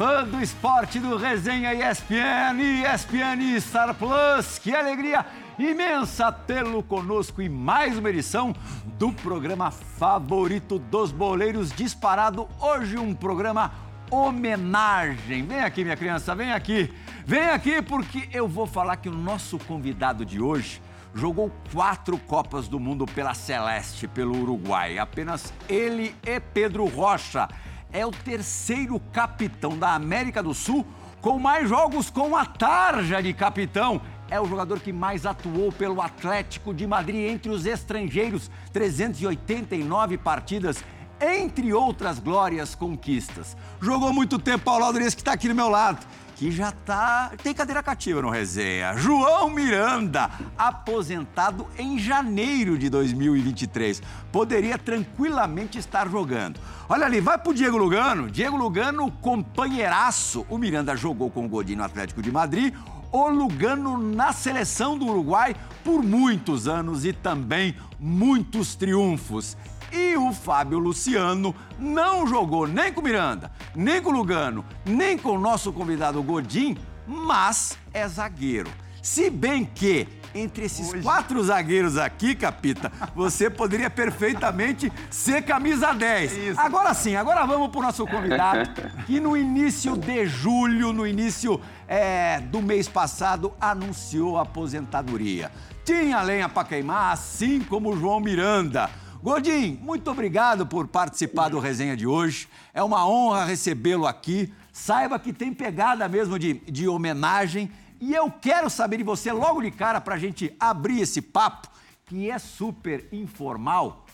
fã do esporte do Resenha ESPN, ESPN Star Plus. Que alegria imensa tê-lo conosco em mais uma edição do programa favorito dos boleiros disparado. Hoje um programa homenagem. Vem aqui, minha criança, vem aqui. Vem aqui porque eu vou falar que o nosso convidado de hoje jogou quatro Copas do Mundo pela Celeste, pelo Uruguai. Apenas ele e Pedro Rocha é o terceiro capitão da América do Sul com mais jogos com a tarja de capitão. É o jogador que mais atuou pelo Atlético de Madrid entre os estrangeiros, 389 partidas, entre outras glórias conquistas. Jogou muito tempo lado desse que está aqui do meu lado que já tá. Tem cadeira cativa no resenha. João Miranda, aposentado em janeiro de 2023. Poderia tranquilamente estar jogando. Olha ali, vai pro Diego Lugano. Diego Lugano, companheiraço. O Miranda jogou com o Godinho no Atlético de Madrid. O Lugano na seleção do Uruguai por muitos anos e também muitos triunfos. E o Fábio Luciano não jogou nem com Miranda, nem com Lugano, nem com o nosso convidado Godin, mas é zagueiro. Se bem que entre esses Hoje. quatro zagueiros aqui, Capita, você poderia perfeitamente ser camisa 10. Isso. Agora sim, agora vamos para o nosso convidado, que no início de julho, no início é, do mês passado, anunciou a aposentadoria. Tinha lenha para queimar, assim como o João Miranda. Godinho, muito obrigado por participar do resenha de hoje. É uma honra recebê-lo aqui. Saiba que tem pegada mesmo de, de homenagem. E eu quero saber de você, logo de cara, para a gente abrir esse papo, que é super informal,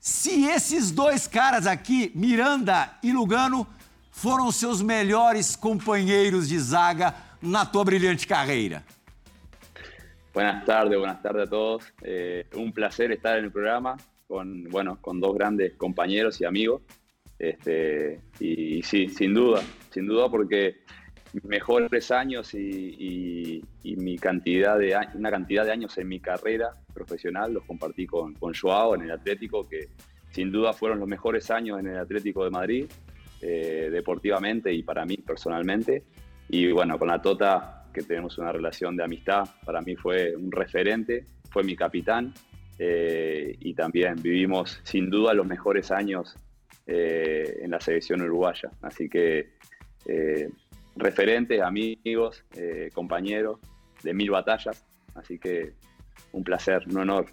se esses dois caras aqui, Miranda e Lugano, foram seus melhores companheiros de zaga na tua brilhante carreira. Buenas tardes, buenas tardes a todos. Eh, un placer estar en el programa. con, bueno, con dos grandes compañeros y amigos. Este, y, sí, sin duda, sin duda porque mejores años y, mi cantidad de una cantidad de años en mi carrera profesional los compartí con, con Joao en el Atlético, que sin duda fueron los mejores años en el Atlético de Madrid, eh, deportivamente y para mí personalmente. Y bueno, con la Tota, que tenemos una relación de amistad, para mí fue un referente, fue mi capitán eh, y también vivimos sin duda los mejores años eh, en la selección uruguaya. Así que referentes, amigos, compañeros de mil batallas. Así que um prazer, um honor.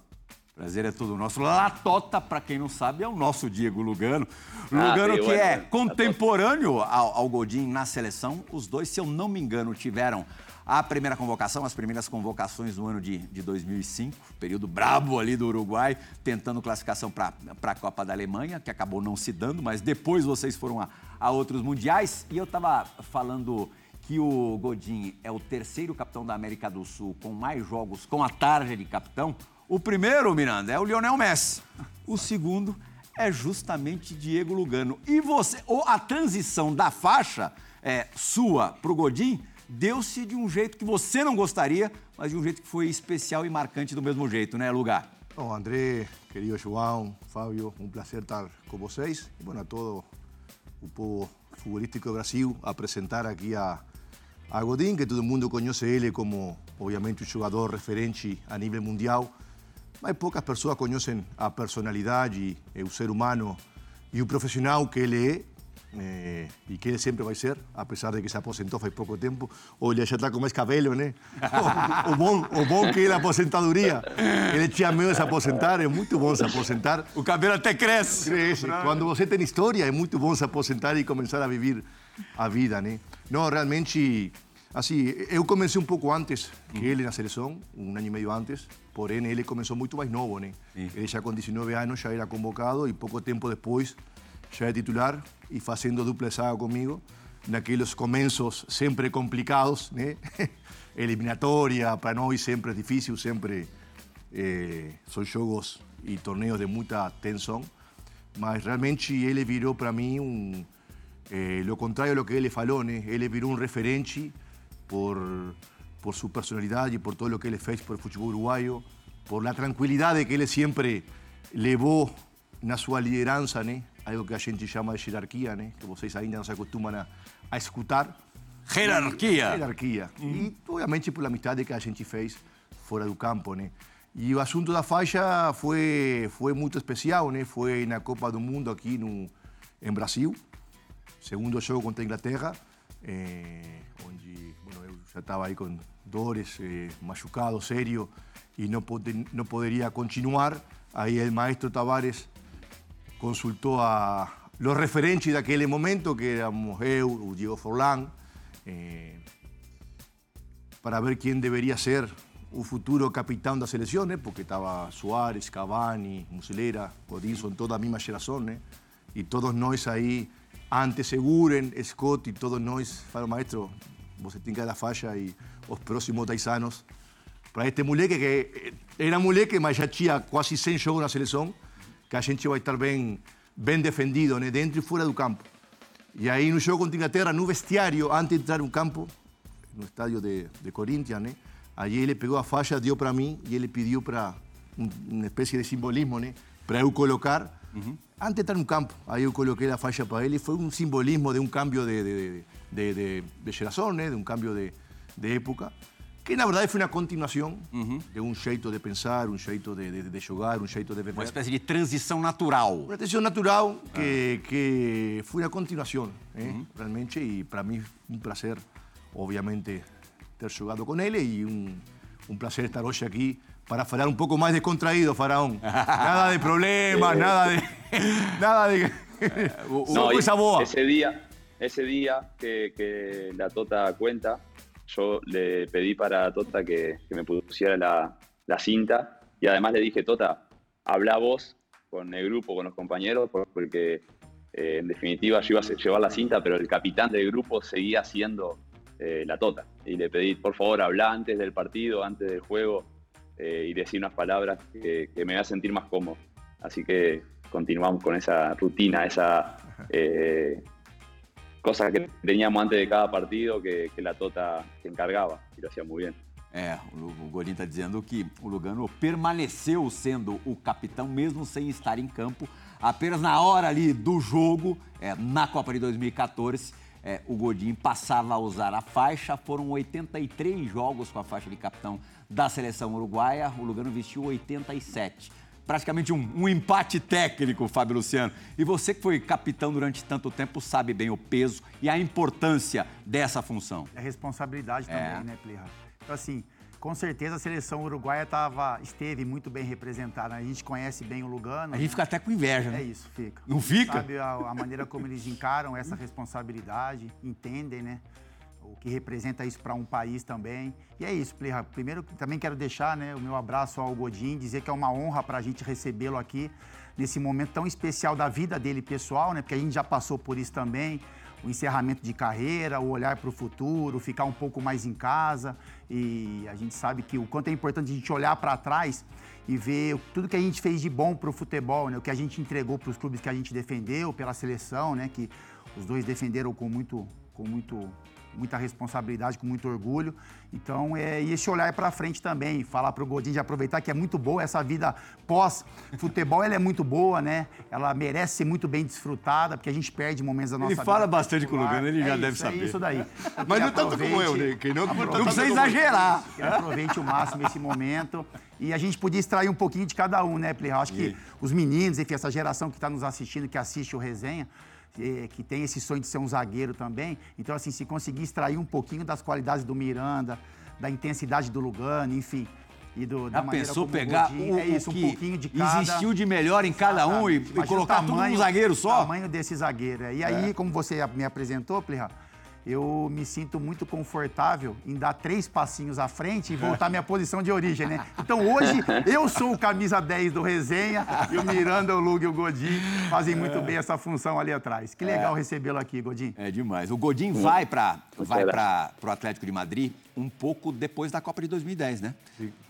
Prazer é tudo nosso. Latota, para quem não sabe, é o nosso Diego Lugano. Ah, Lugano, ah, que é contemporâneo ao, ao Godin na seleção. Os dois, se eu não me engano, tiveram a primeira convocação, as primeiras convocações no ano de, de 2005, período brabo ali do Uruguai, tentando classificação para a Copa da Alemanha, que acabou não se dando, mas depois vocês foram a, a outros mundiais. E eu estava falando que o Godin é o terceiro capitão da América do Sul com mais jogos com a tarja de capitão. O primeiro, Miranda, é o Lionel Messi. O segundo é justamente Diego Lugano. E você, ou a transição da faixa é, sua para o Godin deu-se de um jeito que você não gostaria, mas de um jeito que foi especial e marcante do mesmo jeito, né, Lugar? Bom, André, querido João, Fábio, um prazer estar com vocês. E, bueno, a todo o povo futbolístico do Brasil apresentar aqui a, a que todo mundo conhece ele como, obviamente, um jogador referente a nível mundial, mas poucas pessoas conhecem a personalidade e o ser humano e o profissional que ele é eh, e que ele sempre vai ser, apesar de que se aposentou faz pouco tempo. Olha, já está com mais cabelo, né? O, o, bom, o bom que é a aposentadoria. Ele tinha medo de se aposentar, é muito bom se aposentar. O cabelo até cresce. Cresce. Quando você tem história, é muito bom se aposentar e começar a viver a vida, né? Não, realmente, assim, eu comecei um pouco antes que ele na seleção, um ano e meio antes, porém ele começou muito mais novo, né? Ele já com 19 anos já era convocado e pouco tempo depois já é titular e fazendo dupla zaga comigo. naqueles começos sempre complicados, né? Eliminatória, para nós sempre é difícil, sempre eh, são jogos e torneios de muita tensão, mas realmente ele virou para mim um, eh, lo contrário do que ele falou, né? Ele virou um referente por, por sua personalidade, por todo o que ele fez por o futebol uruguaio, por la tranquilidade que ele sempre levou na sua liderança, né? Algo que a gente chama de hierarquia, né? Que vocês ainda não se acostumam a, a escutar. Jerarquia. Jerarquia. E, obviamente, por amizade que a gente fez fora do campo, né? E o assunto da faixa foi, foi muito especial, né? Foi na Copa do Mundo aqui no, em Brasil. Segundo jogo contra a Inglaterra, eh, onde bueno, eu já estava aí com dores, eh, machucado, sério, e não, pode, não poderia continuar. Aí o maestro Tavares consultou a los referentes daquele momento, que éramos eu, Diego Forlán, eh, para ver quién debería ser o futuro capitão da seleção, né? porque estava Soares, Cavani, Muslera, Godinson, toda a mesma geração, né? e todos nós aí, antes Seguren, Scott e todos nós, falaram, maestro, você tem que dar a faixa os próximos 10 anos para este moleque que era moleque, mas já tinha quase 100 jogos na seleção, que a gente vai estar bem, bem defendido, né? dentro e fora do campo. E aí no jogo contra a Inglaterra, no vestiário, antes de entrar no campo, no estádio de, de Corinthians, né? Aí ele pegou a faixa, deu para mim e ele pediu para um, uma espécie de simbolismo, né? Para eu colocar antes de entrar no campo. Aí eu coloquei a faixa para ele. Foi um simbolismo de um cambio de, de, de, de, de geração, né? De um cambio de, de época. Que na verdade foi uma continuação de um jeito de pensar, um jeito de, de, de jogar, um jeito de viver. Uma espécie de transição natural. Uma transição natural que, que foi uma continuação, né? realmente, e para mim um prazer, obviamente, ter jogado com ele e um, um prazer estar hoje aqui para falar um pouco mais descontraído, Faraón. Nada de problemas, nada de. Nada de. No, y coisa boa. ese día, ese día que, que la Tota cuenta, yo le pedí para Tota que, que me pusiera la, la cinta y además le dije, Tota, habla vos con el grupo, con los compañeros, por- porque eh, en definitiva yo iba a llevar la cinta, pero el capitán del grupo seguía siendo eh, la Tota. Y le pedí, por favor, habla antes del partido, antes del juego eh, y decir unas palabras que, que me hagan sentir más cómodo. Así que continuamos con esa rutina, esa eh, cosa que teníamos antes de cada partido que, que la Tota se encargaba y lo hacía muy bien. É, o Gorin está dizendo que o Lugano permaneceu sendo o capitão, mesmo sem estar em campo. Apenas na hora ali do jogo, é, na Copa de 2014, é, o Godin passava a usar a faixa. Foram 83 jogos com a faixa de capitão da seleção uruguaia. O Lugano vestiu 87. Praticamente um, um empate técnico, Fábio Luciano. E você que foi capitão durante tanto tempo sabe bem o peso e a importância dessa função. É responsabilidade também, É. né, Plirra? Então, assim, com certeza a seleção uruguaia tava, esteve muito bem representada. A gente conhece bem o Lugano. A gente fica até com inveja, né? É isso, fica. Não fica? Sabe a, a maneira como eles encaram essa responsabilidade, entendem, né? Que representa isso para um país também. E é isso, Plirra. Primeiro, também quero deixar né, o meu abraço ao Godin, dizer que é uma honra para a gente recebê-lo aqui nesse momento tão especial da vida dele pessoal, né? Porque a gente já passou por isso também. O encerramento de carreira, o olhar para o futuro, ficar um pouco mais em casa. E a gente sabe que o quanto é importante a gente olhar para trás e ver tudo que a gente fez de bom para o futebol, né? o que a gente entregou para os clubes que a gente defendeu, pela seleção, né? que os dois defenderam com muito, com muito, muita responsabilidade, com muito orgulho. Então, é, e esse olhar para frente também, falar para o Godinho de aproveitar que é muito boa essa vida pós-futebol, ela é muito boa, né? Ela merece ser muito bem desfrutada, porque a gente perde momentos da nossa Ele vida. fala bastante com o. Lugano, ele já É deve isso, saber. É isso daí. Mas não tanto como eu, né? Que não, aproveite- Não precisa exagerar. que ele aproveite o máximo esse momento. E a gente podia extrair um pouquinho de cada um, né, Play? Acho que os meninos, enfim, essa geração que está nos assistindo, que assiste o resenha, que tem esse sonho de ser um zagueiro também. Então, assim, se conseguir extrair um pouquinho das qualidades do Miranda, da intensidade do Lugano, enfim. E do, da Já pensou como o pegar Godinho- o, é isso, o um que pouquinho de cada. existiu de melhor em cada um e, e o colocar tudo num tamanho- zagueiro O só? tamanho desse zagueiro. é. E aí, como você me apresentou, Plirra, eu me sinto muito confortável em dar três passinhos à frente e voltar à minha posição de origem, né? Então hoje eu sou o camisa 10 do resenha e o Miranda, o Lug e o Godin fazem muito bem essa função ali atrás. Que legal recebê-lo aqui, Godin. É demais. O Godin vai para vai para o Atlético de Madrid um pouco depois da Copa de 2010, né?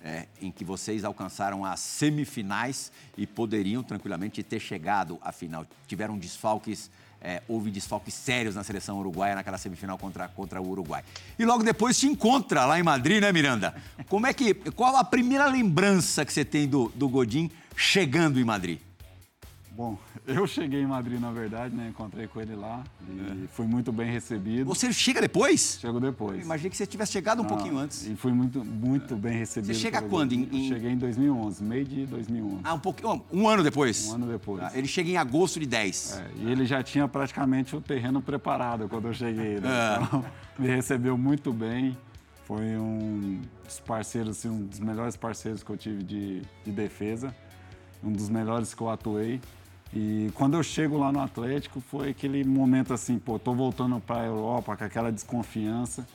É, em que vocês alcançaram as semifinais e poderiam tranquilamente ter chegado à final. Tiveram desfalques é, houve desfalques sérios na seleção uruguaia naquela semifinal contra, contra o Uruguai. E logo depois te encontra lá em Madrid, né, Miranda? Como é que. Qual a primeira lembrança que você tem do, do Godin chegando em Madrid? Bom, eu cheguei em Madrid, na verdade, né? Encontrei com ele lá e é. fui muito bem recebido. Você chega depois? Chego depois. Eu imaginei que você tivesse chegado um Não, pouquinho antes. E fui muito, muito bem recebido. Você chega quando? Em, Cheguei em 2011, meio de 2011. Ah, um pouquinho, um ano depois? Um ano depois. Ah, ele chega em agosto de 10. É, e ele já tinha praticamente o terreno preparado quando eu cheguei. Né? É. Então, me recebeu muito bem. Foi um dos parceiros, assim, um dos melhores parceiros que eu tive de, de defesa. Um dos melhores que eu atuei. E quando eu chego lá no Atlético, foi aquele momento assim, pô, tô voltando para a Europa com aquela desconfiança.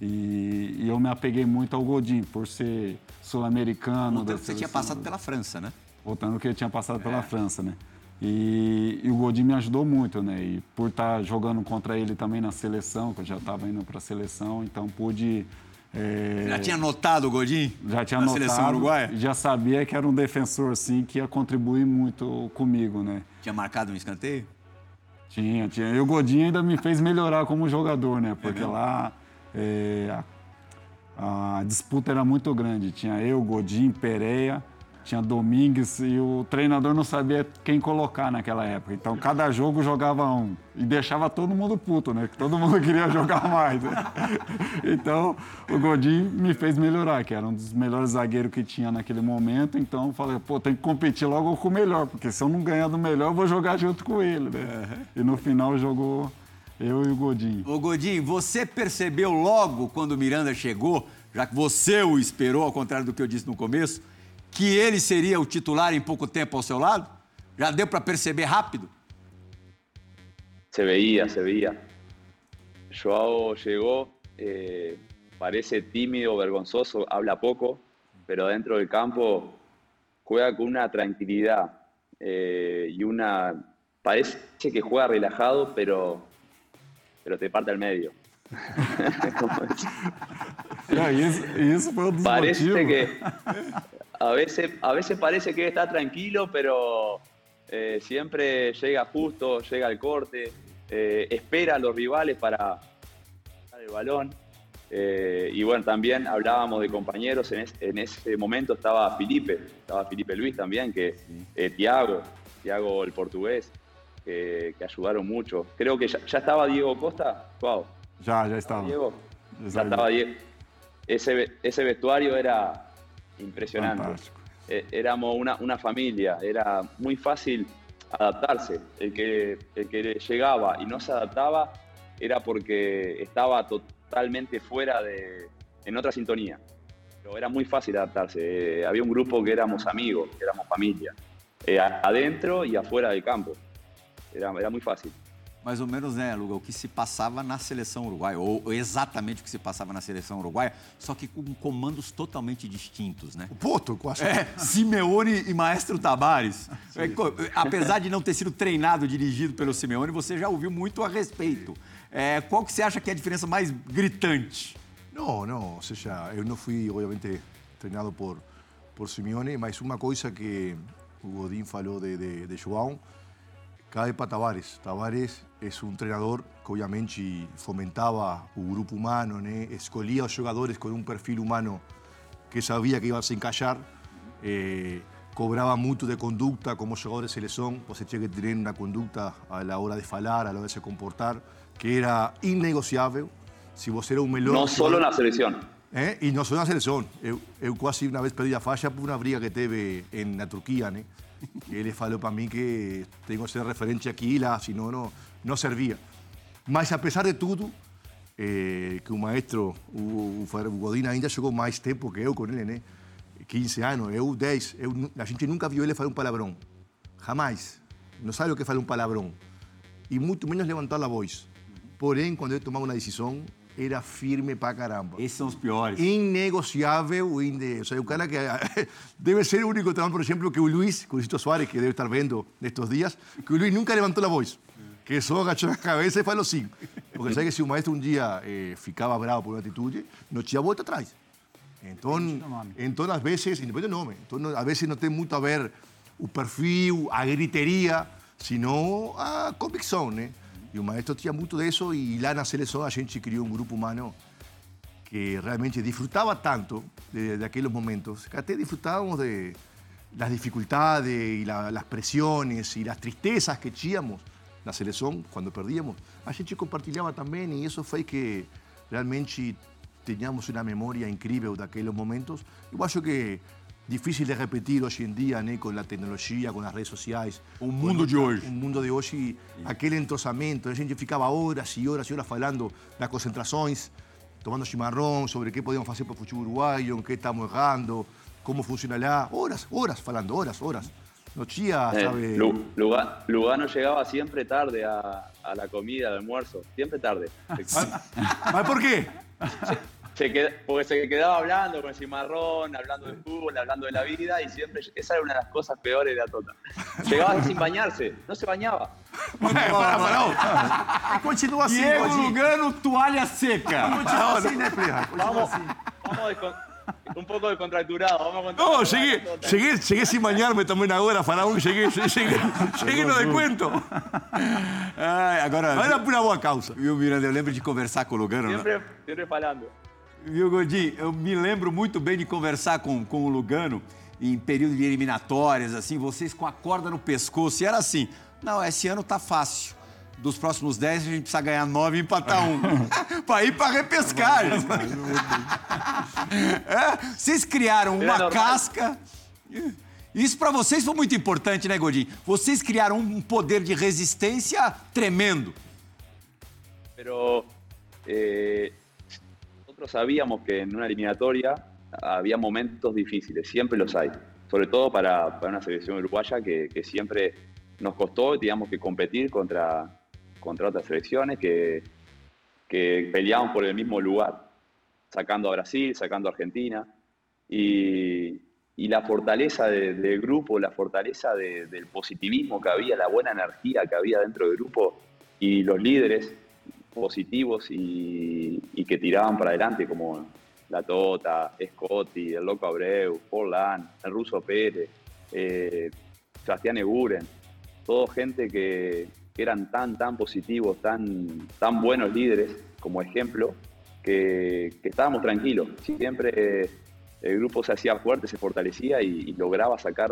E, e, eu me apeguei muito ao Godin, por ser sul-americano. Você tinha passado pela França, né? Voltando que eu tinha passado é. pela França, né? E, e, o Godin me ajudou muito, né? E por estar tá jogando contra ele também na seleção, que eu já estava indo para a seleção, então pude é... Já tinha notado o Godin? Já tinha na notado. seleção uruguaia? Já sabia que era um defensor, sim, que ia contribuir muito comigo, né? Tinha marcado um escanteio? Tinha, tinha. E o Godin ainda me fez melhorar como jogador, né? Porque é lá é, a, a, disputa era muito grande. Tinha eu, Godin, Pereira tinha Domingues e o treinador não sabia quem colocar naquela época. Então, cada jogo jogava um. E deixava todo mundo puto, né? Que todo mundo queria jogar mais. Né? Então, o Godin me fez melhorar, que era um dos melhores zagueiros que tinha naquele momento. Então, eu falei, pô, tem que competir logo com o melhor, porque se eu não ganhar do melhor, eu vou jogar junto com ele, né? E no final jogou eu e o Godin. Ô, Godin, você percebeu logo quando o Miranda chegou, já que você o esperou, ao contrário do que eu disse no começo, que ele seria o titular em pouco tempo ao seu lado? Já deu para perceber rápido? Se veía, se veía. Joao llegó, eh, parece tímido, vergonzoso, habla poco, pero dentro del campo juega con una tranquilidad eh, y una... Parece que juega relajado, pero, pero te parte al medio. y eso, fue un Parece que a veces, a veces parece que está tranquilo, pero eh, siempre llega justo, llega al corte, eh, espera a los rivales para el balón. Eh, y bueno, también hablábamos de compañeros, en, ese momento estaba Felipe, estaba Felipe Luis también, que Tiago, Tiago el portugués, que, ayudaron mucho. Creo que ya, estaba Diego Costa, wow. Ya, ya estaba. Diego, ya estaba Diego. Ese, ese vestuario era impresionante. Eh, éramos una, una, familia, era muy fácil adaptarse. El que, el que llegaba y no se adaptaba era porque estaba totalmente fuera de, en otra sintonía. Pero era muy fácil adaptarse. Eh, había un grupo que éramos amigos, que éramos familia, eh, adentro y afuera del campo. Era, era muy fácil. Mais ou menos, né, Luga, o que se passava na seleção uruguaia, ou exatamente o que se passava na seleção uruguaia, só que com comandos totalmente distintos, né? O Porto, com a é, Simeone e Maestro Tabares. É, apesar de não ter sido treinado, dirigido pelo Simeone, você já ouviu muito a respeito. É, qual que você acha que é a diferença mais gritante? Não, não, ou seja, eu não fui, obviamente, treinado por, por Simeone, mas uma coisa que o Godin falou de, de, de João, Cae para Tavares. Tavares es un entrenador que obviamente fomentaba un grupo humano, escolía a los jugadores con un perfil humano que sabía que iban a encaixar, eh, cobraba mucho de conducta como jugadores de selección, você tinha que tener una conducta a la hora de falar, a la hora de se comportar, que era innegociable. Si vos era un melón... No solo en la selección. Eh, y no solo en la selección. Eu, eu quase una vez pedí a falla por una briga que teve en la Turquía, ¿no? Ele falou para mim que tenho que ser referente aqui e lá, senão não, não servia. Mas, apesar de tudo, eh, que o maestro, o, o Godin, ainda jogou mais tempo que eu com ele, né? 15 anos, eu 10. Eu, a gente nunca viu ele falar um palavrão. Jamais. Não sabe o que fala um palavrão. E muito menos levantar a voz. Porém, quando ele tomava uma decisão, era firme pra caramba. Esses são os piores. Inegociável, inde... o sea, un cara que debe ser el único por ejemplo, que o Luis, Luisito Suárez, que debe estar viendo estos días, que o Luis nunca levantó la voz, que solo agachó la cabeza y falou sim. Porque sabe que si un maestro un día eh, ficaba bravo por una actitud, no tinha volta atrás. Entonces, entonces, às vezes, independente do nome, então, às vezes não tem muito a ver o perfil, a griteria, sino a convicção, né? E o maestro tinha muito disso e lá na seleção a gente criou um grupo humano que realmente disfrutaba tanto de, de aquellos momentos, que até disfrutábamos de las dificultades y la- las presiones y las tristezas que tínhamos na seleção quando perdíamos. A gente compartilhava também e isso fez que realmente tenhamos uma memória incrível daqueles momentos. Eu acho que difícil de repetir hoje em dia, né, com a tecnologia, com as redes sociais. O mundo de hoje. O mundo de hoje, aquele entrosamento, a gente ficava horas e horas e horas falando das concentrações, tomando chimarrão sobre o que podíamos fazer para o futebol uruguaio, em que estamos errando, como funciona lá. Horas, horas falando, horas, horas. No tinha, Eh, sabe... Lu- Luga- Lugano llegaba siempre tarde a, a la comida, al almuerzo, siempre tarde. Mas por se qued- porque se quedaba hablando con el cimarrón, hablando de fútbol, hablando de la vida y siempre, esa era una de las cosas peores de la Tota. Llegaba sin bañarse, no se bañaba. Para, para, E continua assim, Diego Godinho. Lugano, toalha seca. Continua assim, né, Plirra? Continua Vamos, assim. vamos un poco descontracturado, vamos a contar. No, llegué, llegué, llegué sin bañarme también ahora, Faraón, llegué, llegué, llegué no de cuento. Ai, agora, Era por uma boa causa. viu, Miranda, eu lembro de conversar com o Lugano. né? Siempre, siempre falando. Viu, Godinho? Eu me lembro muito bem de conversar com, com o Lugano em período de eliminatórias, assim, vocês com a corda no pescoço. E era assim: não, esse ano tá fácil. Dos próximos 10, a gente precisa ganhar 9 e empatar um. pra ir pra repescagem. É, vocês criaram É uma normal. casca. Isso pra vocês foi muito importante, né, Godinho? Vocês criaram um poder de resistência tremendo. Pero eh, nosotros sabíamos que en una eliminatoria había momentos difíciles, siempre los hay, sobre todo para, para una selección uruguaya que, que siempre nos costó, teníamos que competir contra, contra otras selecciones que, que peleaban por el mismo lugar, sacando a Brasil, sacando a Argentina, y, y la fortaleza de- del grupo, la fortaleza de- del positivismo que había, la buena energía que había dentro del grupo y los líderes positivos y, y que tiraban para adelante, como La Tota, Scotti, el Loco Abreu, Forlán, el Ruso Pérez, eh, Sebastián Eguren, todo gente que, que eran tan, tan positivos, tan, tan buenos líderes como ejemplo, que, que estábamos tranquilos. Siempre eh, el grupo se hacía fuerte, se fortalecía y, y lograba sacar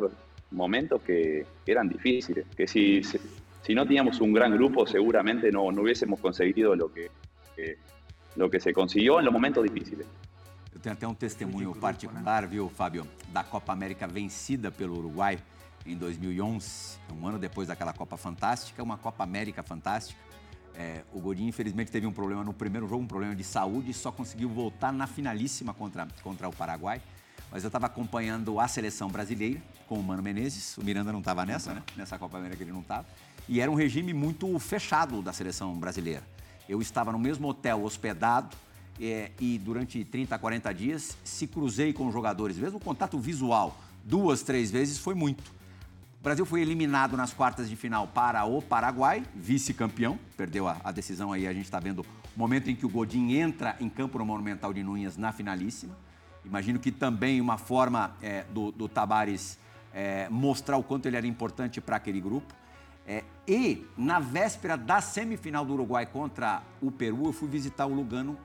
momentos que, eran difíciles. Que si, si, no teníamos un gran grupo, seguramente no, no hubiésemos conseguido lo que, que- lo que se consiguió en los momentos difíciles. Eu tenho até um testemunho particular, viu, Fábio, da Copa América vencida pelo Uruguai em 2011, um ano depois daquela Copa Fantástica, uma Copa América fantástica. É, o Godinho, infelizmente, teve um problema no primeiro jogo, um problema de saúde, e só conseguiu voltar na finalíssima contra, contra o Paraguai. Mas eu estava acompanhando a seleção brasileira com o Mano Menezes. O Miranda não estava nessa, né? Nessa Copa América ele não estava. E era um regime muito fechado da seleção brasileira. Eu estava no mesmo hotel hospedado é, e durante 30, 40 dias se cruzei com os jogadores. Mesmo o contato visual, duas, três vezes, foi muito. O Brasil foi eliminado nas quartas de final para o Paraguai, vice-campeão, perdeu a, a decisão aí, a gente está vendo o momento em que o Godin entra em campo no Monumental de Núñez na finalíssima. Imagino que também uma forma é, do, do Tabares é, mostrar o quanto ele era importante para aquele grupo. É, e na véspera da semifinal do Uruguai contra o Peru, eu fui visitar o Lugano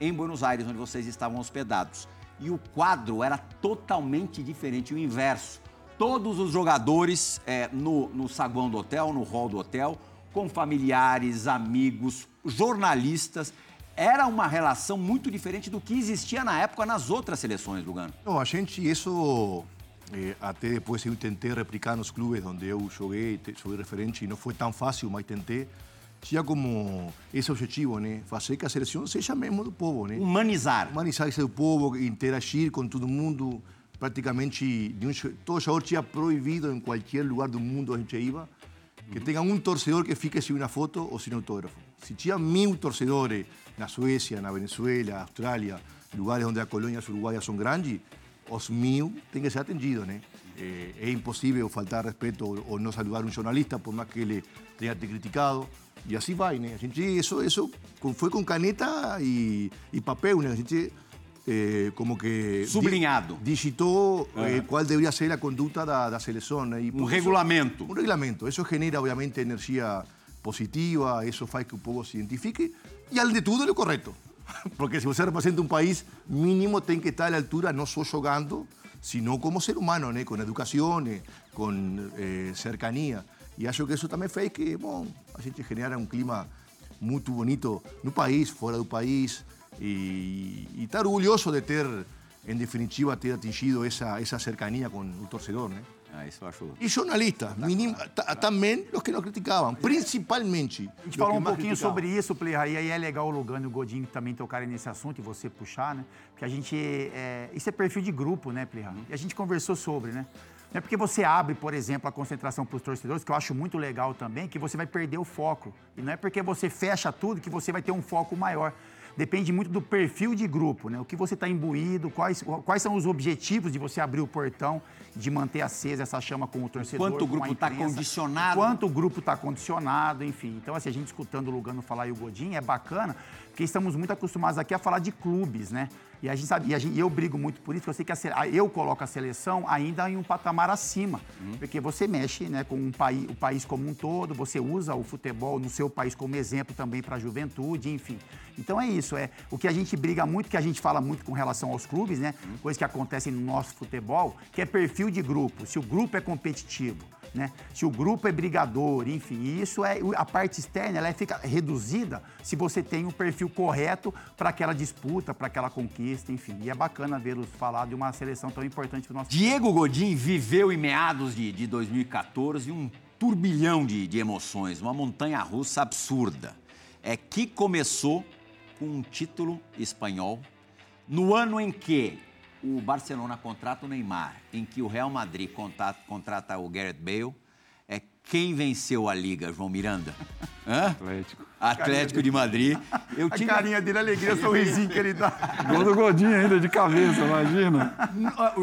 em Buenos Aires, onde vocês estavam hospedados. E o quadro era totalmente diferente, o inverso. Todos os jogadores é, no, no saguão do hotel, no hall do hotel, com familiares, amigos, jornalistas. Era uma relação muito diferente do que existia na época nas outras seleções, Lugano. Não, a gente, isso eh, até depois eu tentei replicar nos clubes onde eu joguei, joguei referente e não foi tão fácil, mas tentei. Tinha como esse objetivo, né? Fazer que a seleção seja mesmo do povo, né? Humanizar. Humanizar esse do povo, interagir com todo mundo, praticamente, de um, todo jogador tinha proibido em qualquer lugar do mundo a gente ia, que tenha um torcedor que fique sem uma foto ou sem autógrafo. Se tinha mil torcedores na Suécia, na Venezuela, Austrália, lugares onde as colônias uruguaias são grandes, os mil têm que ser atendidos, né? É, é impossível faltar respeito ou, ou não saludar um jornalista, por mais que ele tenha te criticado. E assim vai, né? A gente, isso, isso foi com caneta e, e papel? A gente eh, como que... Sublinhado. Di, digitou eh, qual deveria ser a conduta da, da seleção. Né? E um regulamento. Isso, um regulamento. Isso genera, obviamente, energia positiva, isso faz que o povo se identifique e, além de tudo, é o correto. Porque se você representa um país, mínimo tem que estar à altura, não só jogando, sino como ser humano, né? com educação, com eh, cercania. E acho que isso também fez que, bom, a gente genera um clima muito bonito no país, fora do país, e, e estar orgulhoso de ter, em definitiva, ter atingido essa, essa cercania com o torcedor, né? Ah, isso eu acho. E jornalistas, minim, também os que não criticavam, principalmente. A gente falou um pouquinho sobre isso, Plirra, e aí é legal o Lugano e o Godinho também tocarem nesse assunto e você puxar, né? Porque a gente. É, isso é perfil de grupo, né, Plirra? E a gente conversou sobre, né? Não é porque você abre, por exemplo, a concentração para os torcedores, que eu acho muito legal também, que você vai perder o foco. E não é porque você fecha tudo que você vai ter um foco maior depende muito do perfil de grupo, né? O que você está imbuído, quais, quais são os objetivos de você abrir o portão, de manter acesa essa chama com o torcedor. Quanto o grupo está condicionado. Quanto o grupo está condicionado, enfim. Então, assim, a gente escutando o Lugano falar e o Godinho é bacana, porque estamos muito acostumados aqui a falar de clubes, né? E a gente sabe, e gente, eu brigo muito por isso, porque eu sei que a, eu coloco a seleção ainda em um patamar acima. Uhum. Porque você mexe né, com um país, o país como um todo, você usa o futebol no seu país como exemplo também para a juventude, enfim. Então é isso, é o que a gente briga muito, que a gente fala muito com relação aos clubes, né? Uhum. Coisas que acontecem no nosso futebol, que é perfil de grupo. Se o grupo é competitivo, né? Se o grupo é brigador, enfim, isso é a parte externa, ela fica reduzida se você tem um perfil correto para aquela disputa, para aquela conquista, enfim. E é bacana vê-los falar de uma seleção tão importante para o nosso Diego Godin viveu em meados de, de 2014 um turbilhão de, de emoções, uma montanha-russa absurda. É que começou com um título espanhol no ano em que o Barcelona contrata o Neymar, em que o Real Madrid contrata, contrata o Gareth Bale, é quem venceu a liga, João Miranda? Hã? Atlético. Atlético de Madrid. Eu a tinha... carinha dele, a alegria, o sorrisinho que ele dá. Gol do Godinho ainda de cabeça, imagina.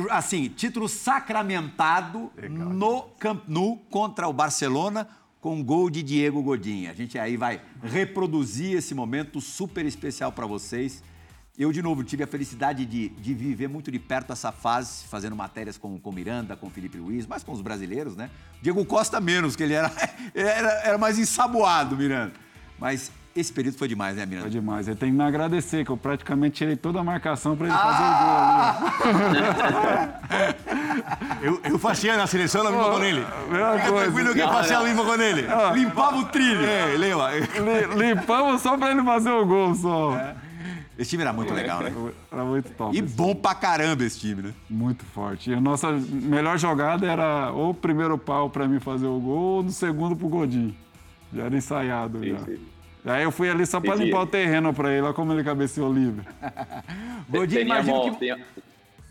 Assim, título sacramentado Legal. no Camp Nou contra o Barcelona com gol de Diego Godinho. A gente aí vai reproduzir esse momento super especial para vocês. Eu, de novo, tive a felicidade de, de viver muito de perto essa fase, fazendo matérias com o Miranda, com o Felipe Luiz, mas com os brasileiros, né? Diego Costa menos, que ele era, era, era mais ensaboado, Miranda. Mas esse período foi demais, né, Miranda? Foi demais. Eu tenho que me agradecer, que eu praticamente tirei toda a marcação para ele ah! fazer o gol ali. eu, eu fazia na seleção o mesmo com ele. Fica tranquilo que eu fazia o mesmo com ele. Limpava o trilho. É, leva. Limpamos só para ele fazer o gol, só. É. Esse time era muito legal, né? Era muito top. E bom pra caramba esse time, né? Muito forte. E a nossa melhor jogada era ou o primeiro pau pra mim fazer o gol, ou no segundo pro Godinho. Já era ensaiado sim, já. Sim. Aí eu fui ali só para limpar o terreno para ele, olha como ele cabeceou livre. Godinho, imagina que...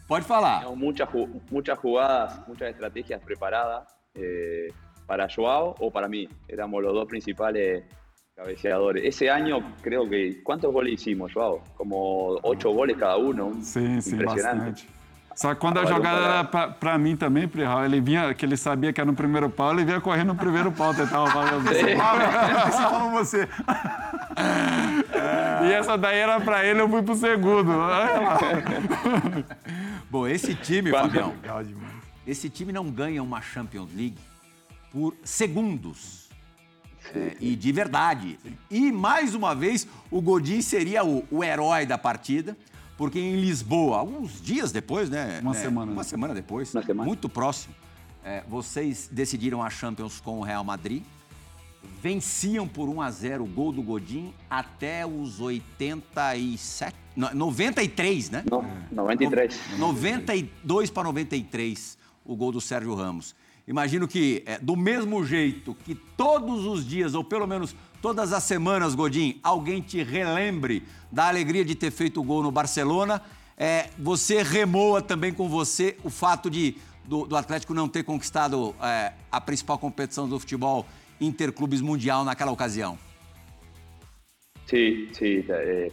Pode falar. Muitas, muitas jogadas, muitas estratégias preparadas eh, para Joao ou para mim. Éramos os dois principais cabeceadores. Ese año creo que, ¿cuántos goles hicimos, Joao? Como ocho goles cada uno. Sim, sim, bastante. Só que quando a jogada era pra, pra mim também, Prihal, ele vinha, que ele sabia que era no primeiro pau, ele vinha correndo no primeiro pau, tentava fazer você. Falou você. E essa daí era pra ele, eu fui pro segundo. Bom, esse time, Fabião, esse time não ganha uma Champions League por segundos é, e de verdade. E, mais uma vez, o Godin seria o, o, herói da partida, porque em Lisboa, alguns dias depois, né? Uma é, semana. Uma semana depois, uma semana. muito próximo, é, vocês decidiram a Champions com o Real Madrid, venciam por 1 a 0 o gol do Godin até os 87, 93, né? Não, 93. 92 para 93 o gol do Sérgio Ramos. Imagino que, é, do mesmo jeito que todos os dias, ou pelo menos todas as semanas, Godin, alguém te relembre da alegria de ter feito o gol no Barcelona, é, você remoa também com você o fato de do, do Atlético não ter conquistado é, a principal competição do futebol interclubes mundial naquela ocasião? Sí, sí, eh,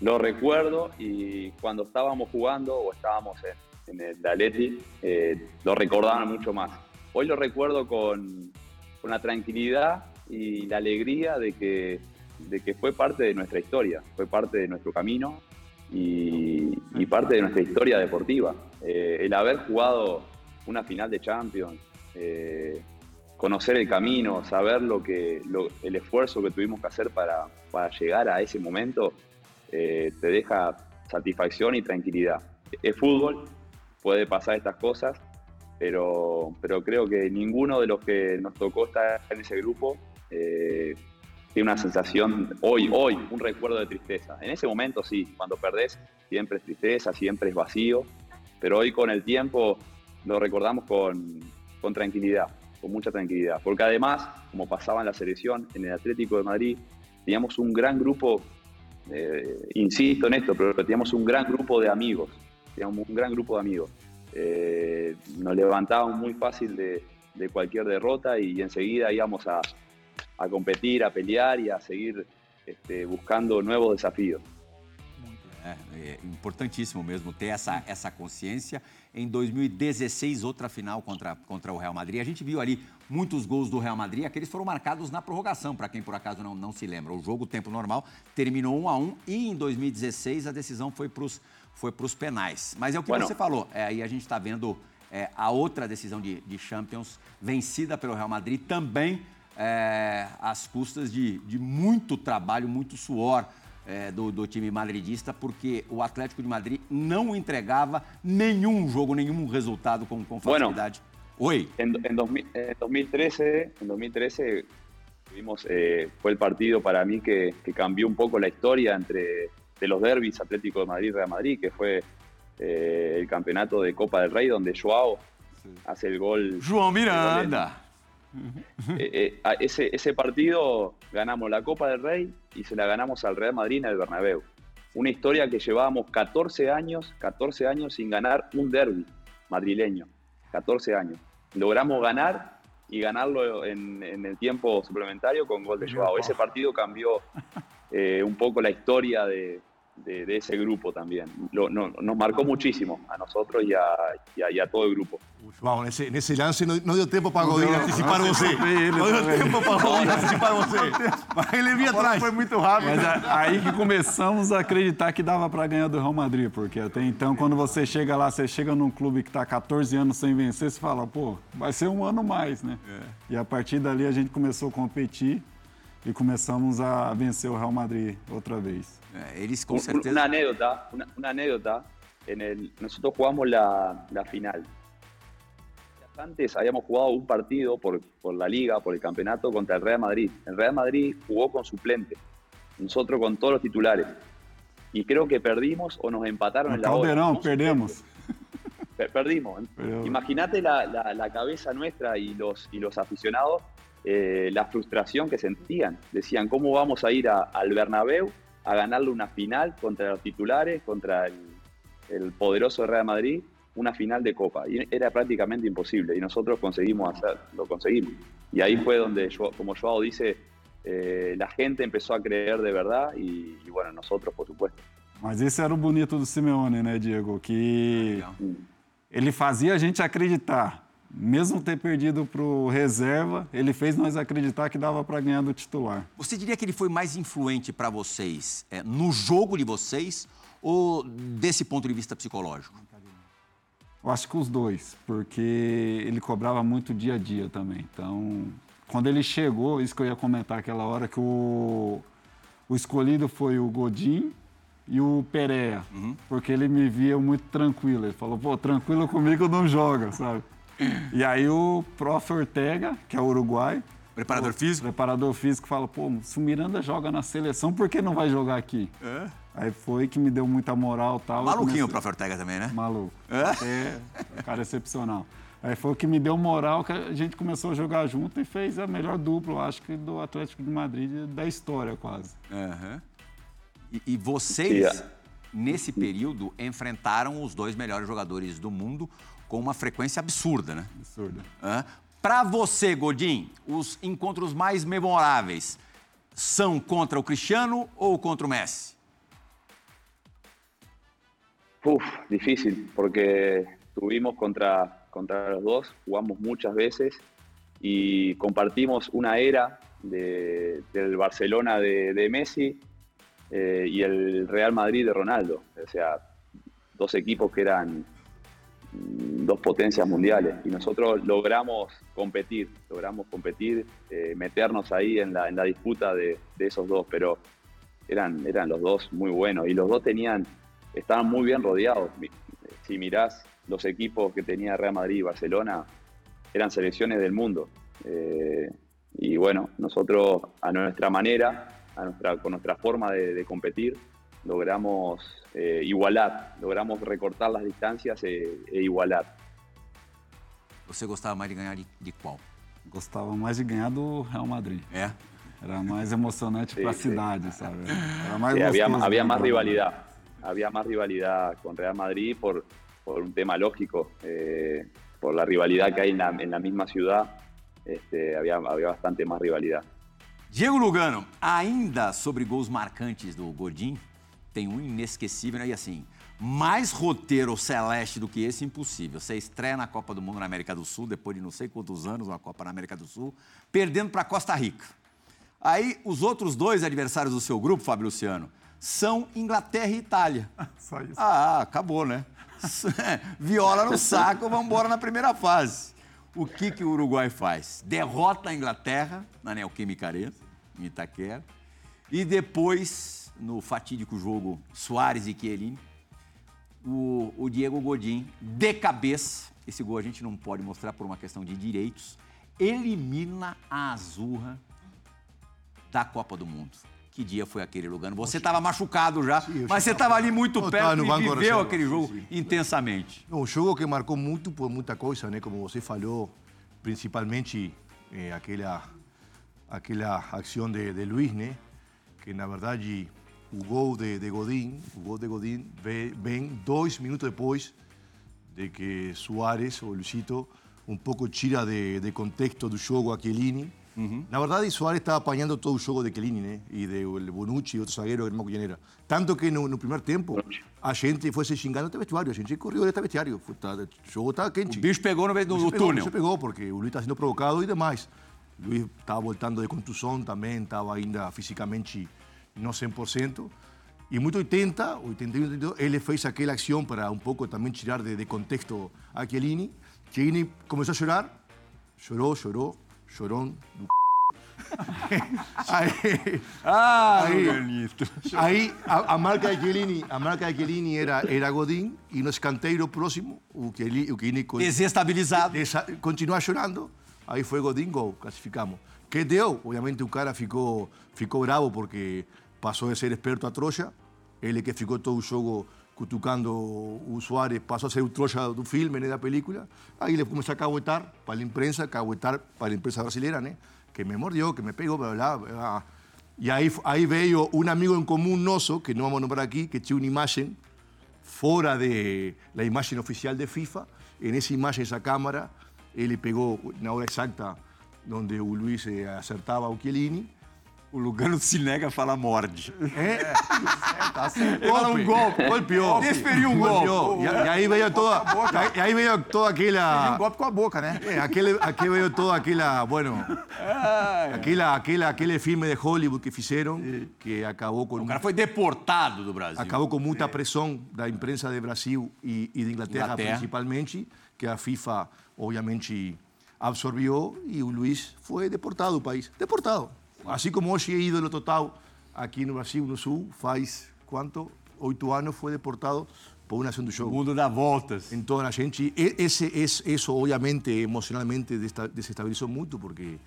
lo recuerdo y cuando estábamos jugando o estábamos en, el Daleti, eh, lo recordaban mucho más. Hoy lo recuerdo con, con la tranquilidad y la alegría de que, de que fue parte de nuestra historia, fue parte de nuestro camino y, y parte de nuestra historia deportiva. Eh, el haber jugado una final de Champions, eh, conocer el camino, saber lo que, el esfuerzo que tuvimos que hacer para, para llegar a ese momento, eh, te deja satisfacción y tranquilidad. Es fútbol, puede pasar estas cosas, pero, pero creo que ninguno de los que nos tocó estar en ese grupo eh, tiene una sensación, hoy, hoy, un recuerdo de tristeza. En ese momento sí, cuando perdés, siempre es tristeza, siempre es vacío, pero hoy con el tiempo lo recordamos con, con tranquilidad con mucha tranquilidad. Porque además, como pasaba en la selección, en el Atlético de Madrid, teníamos un gran grupo, eh, insisto en esto, pero teníamos un gran grupo de amigos, teníamos un gran grupo de amigos. Eh, nos levantábamos muy fácil de, cualquier derrota y enseguida íbamos a, competir, a pelear y a seguir este, buscando nuevos desafíos. É, importantíssimo mesmo ter essa, essa consciência. Em 2016, outra final contra, contra o Real Madrid. A gente viu ali muitos gols do Real Madrid, aqueles foram marcados na prorrogação, para quem por acaso não, não se lembra. O jogo, tempo normal, terminou 1 a 1 e em 2016 a decisão foi para os foi penais. Mas é o que bueno. você falou, é, aí a gente está vendo é, a outra decisão de, de Champions vencida pelo Real Madrid também é, às custas de, de muito trabalho, muito suor é, do, do, time madridista, porque o Atlético de Madrid não entregava nenhum jogo, nenhum resultado com, com facilidade. Bueno, Oi. En, en, 2013, en 2013 tuvimos, eh, fue el partido para mí que, que, cambió un poco la historia entre de los derbis Atlético de Madrid Real Madrid, que fue eh, el campeonato de Copa del Rey, donde Joao sí. hace el gol. Joao Miranda. Eh, eh, ese, ese partido ganamos la Copa del Rey y se la ganamos al Real Madrid en el Bernabéu. Una historia que llevábamos 14 años, 14 años sin ganar un derby madrileño. 14 años. Logramos ganar y ganarlo en, el tiempo suplementario con gol de Joao. Ese partido cambió eh, un poco la historia de, de, ese grupo también. Lo, no, nos marcó muchísimo a nosotros y a, y a, y a todo el grupo. Wow, nesse, nesse lance não, não deu tempo para Godinho antecipar você. Não deu tempo para Godinho antecipar você. Mas ele vinha atrás. Foi muito rápido. Mas aí que começamos a acreditar que dava para ganhar do Real Madrid, porque até então, quando você chega lá, você chega num clube que está 14 anos sem vencer, você fala, pô, vai ser um ano mais, né? É. E a partir dali a gente começou a competir e começamos a vencer o Real Madrid outra vez. Eh, eles com certeza... Una anécdota, una, una anécdota, en el, nosotros jugamos la, la final. Antes habíamos jugado un partido por, por, la liga, por el campeonato contra el Real Madrid. El Real Madrid jugó con suplente, nosotros con todos los titulares. Y creo que perdimos o nos empataron no, en la hora. No, perdemos. Perdimos. Pero... Imagínate la, la, la, cabeza nuestra y los, y los aficionados eh, la frustración que sentían. Decían, ¿cómo vamos a ir a, al Bernabéu a ganarle una final contra los titulares, contra el, el, poderoso Real Madrid, una final de Copa? Y era prácticamente imposible y nosotros conseguimos hacer, lo conseguimos. Y ahí fue donde, yo, como Joao dice, eh, la gente empezó a creer de verdad y, y, bueno, nosotros por supuesto. Mas esse era o bonito do Simeone, né, Diego? Que ele fazia a gente acreditar. Mesmo ter perdido para o reserva, ele fez nós acreditar que dava para ganhar do titular. Você diria que ele foi mais influente para vocês é, no jogo de vocês ou desse ponto de vista psicológico? Eu acho que os dois, porque ele cobrava muito dia a dia também. Então, quando ele chegou, isso que eu ia comentar aquela hora, que o, o escolhido foi o Godin e o Pereira, uhum. porque ele me via muito tranquilo. Ele falou, pô, tranquilo comigo não joga, sabe? E aí o prof. Ortega, que é uruguai, Preparador físico? Preparador físico fala, pô, se o Miranda joga na seleção, por que não vai jogar aqui? É. Aí foi que me deu muita moral e tal. Maluquinho comecei... o prof. Ortega também, né? Maluco. É? é cara excepcional. Aí foi o que me deu moral que a gente começou a jogar junto e fez a melhor dupla, acho que, do Atlético de Madrid da história, quase. Uhum. E, e vocês, nesse período, enfrentaram os dois melhores jogadores do mundo, com uma frequência absurda, né? Absurda. Para você, Godin, os encontros mais memoráveis são contra o Cristiano ou contra o Messi? Uf, difícil, porque estuvimos contra, contra los dos, jugamos muchas veces y compartimos una era de- del Barcelona de, de Messi eh, y el Real Madrid de Ronaldo. O sea, dos equipos que eran dos potencias mundiales y nosotros logramos competir, logramos competir, eh, meternos ahí en la, en la disputa de, de esos dos, pero eran, eran los dos muy buenos y los dos tenían, estaban muy bien rodeados. Si mirás los equipos que tenía Real Madrid y Barcelona, eran selecciones del mundo. Eh, y bueno, nosotros a nuestra manera, a nuestra, con nuestra forma de competir, logramos eh, igualar, logramos recortar las distancias e, e igualar. Você gostava mais de ganhar de, de qual? Gostava mais de ganhar do Real Madrid. É? Era mais emocionante Sim, para a sim. cidade, sabe? Era mais Sí, había, gostoso había ganhar más do- rivalidad, había más rivalidad con Real Madrid por, por un tema lógico, eh, por la rivalidad que hay en la, en la misma ciudad, este, había, había bastante más rivalidad. Diego Lugano, ainda sobre gols marcantes do Godin, tem um inesquecível né? e assim, mais roteiro celeste do que esse, impossível. Você estreia na Copa do Mundo na América do Sul, depois de não sei quantos anos, uma Copa na América do Sul, perdendo para Costa Rica. Aí, os outros dois adversários do seu grupo, Fábio Luciano, são Inglaterra e Itália. Só isso. Ah, acabou, né? Viola no saco, vamos embora na primeira fase. O que, que o Uruguai faz? Derrota a Inglaterra na Neoquímica Arena, em Itaquera. E depois, no fatídico jogo Soares e Chiellini, o, o Diego Godin, de cabeça, esse gol a gente não pode mostrar por uma questão de direitos, elimina a Azurra da Copa do Mundo. Que dia foi aquele, Lugano? Você estava machucado já, eu mas você estava- ali muito eu perto e viveu aquele sim, jogo sim. intensamente. Um jogo que marcou muito por muita coisa, né? Como você falou, principalmente eh, aquela aquela ação de, de Luiz, né? Que na verdade o gol de, de Godín, o gol de Godín ve- vem dois minutos depois de que Soares ou Luisito um pouco tira de, de contexto do jogo a Chiellini. Na verdade, Soares estava apanhando todo o jogo de Chiellini, né? E de o Bonucci e outro zagueiro, lembro quem era. Tanto que no, no primeiro tempo, a gente foi se xingando até vestuário. A gente correu até vestuário. Foi- tá- O jogo estava quente. O bicho pegou no, no, pegou, túnel. Se pegou, porque o Luiz está sendo provocado e demais. O Luiz estava voltando de contusão também, estava ainda fisicamente não 100%. E muito 80, 81, 82, ele fez aquela ação para um pouco também tirar de, de contexto a Chiellini. Chiellini começou a chorar, chorou, chorou, chorão do Aí, Ah, Aí-. Aí a, a marca de Chiellini, a marca de Chiellini era, era Godín e no escanteiro próximo o Chiellini, o Chiellini Desestabilizado. desa- continua chorando. Aí foi Godín, gol, classificamos. Que deu, obviamente o cara ficou, ficou bravo porque passou de ser esperto a trouxa. Ele que ficou todo o jogo cutucando o Soares, passou a ser o trouxa do filme, né, da película. Aí ele começou a caguetar para a imprensa, caguetar para a imprensa brasileira, né? Que me mordió, que me pegou, blá, blá, blá. E aí, aí veio um amigo em comum nosso, que não vamos nombrar aqui, que tinha uma imagem fora de la imagen oficial de FIFA. En esa imagen, esa cámara, él pegó una hora exacta donde Luis eh, acertaba a Chiellini. O Lugano se nega a falar morde. ¿eh? Ele fala um golpe. Golpeó. Desferiu um Golpeó. golpe. Y, y ahí veía toda, y ahí veía toda Um aquella... golpe com a boca, né? eh, aquel, aquel veio toda aquela, bueno, aquela, aquela, aquele filme de Hollywood que fizeram, que acabou com... O cara foi deportado do Brasil. Acabou com muita pressão da imprensa de Brasil e, e de Inglaterra, Inglaterra. principalmente, que a FIFA, obviamente, absorviu e o Luiz foi deportado do país. Deportado. Assim como hoje é ídolo total aqui no Brasil, no Sul, faz quanto? Oito anos foi deportado por uma ação do O jogo. mundo dá voltas. Então a gente, esse, esse, isso obviamente emocionalmente desestabilizou muito, porque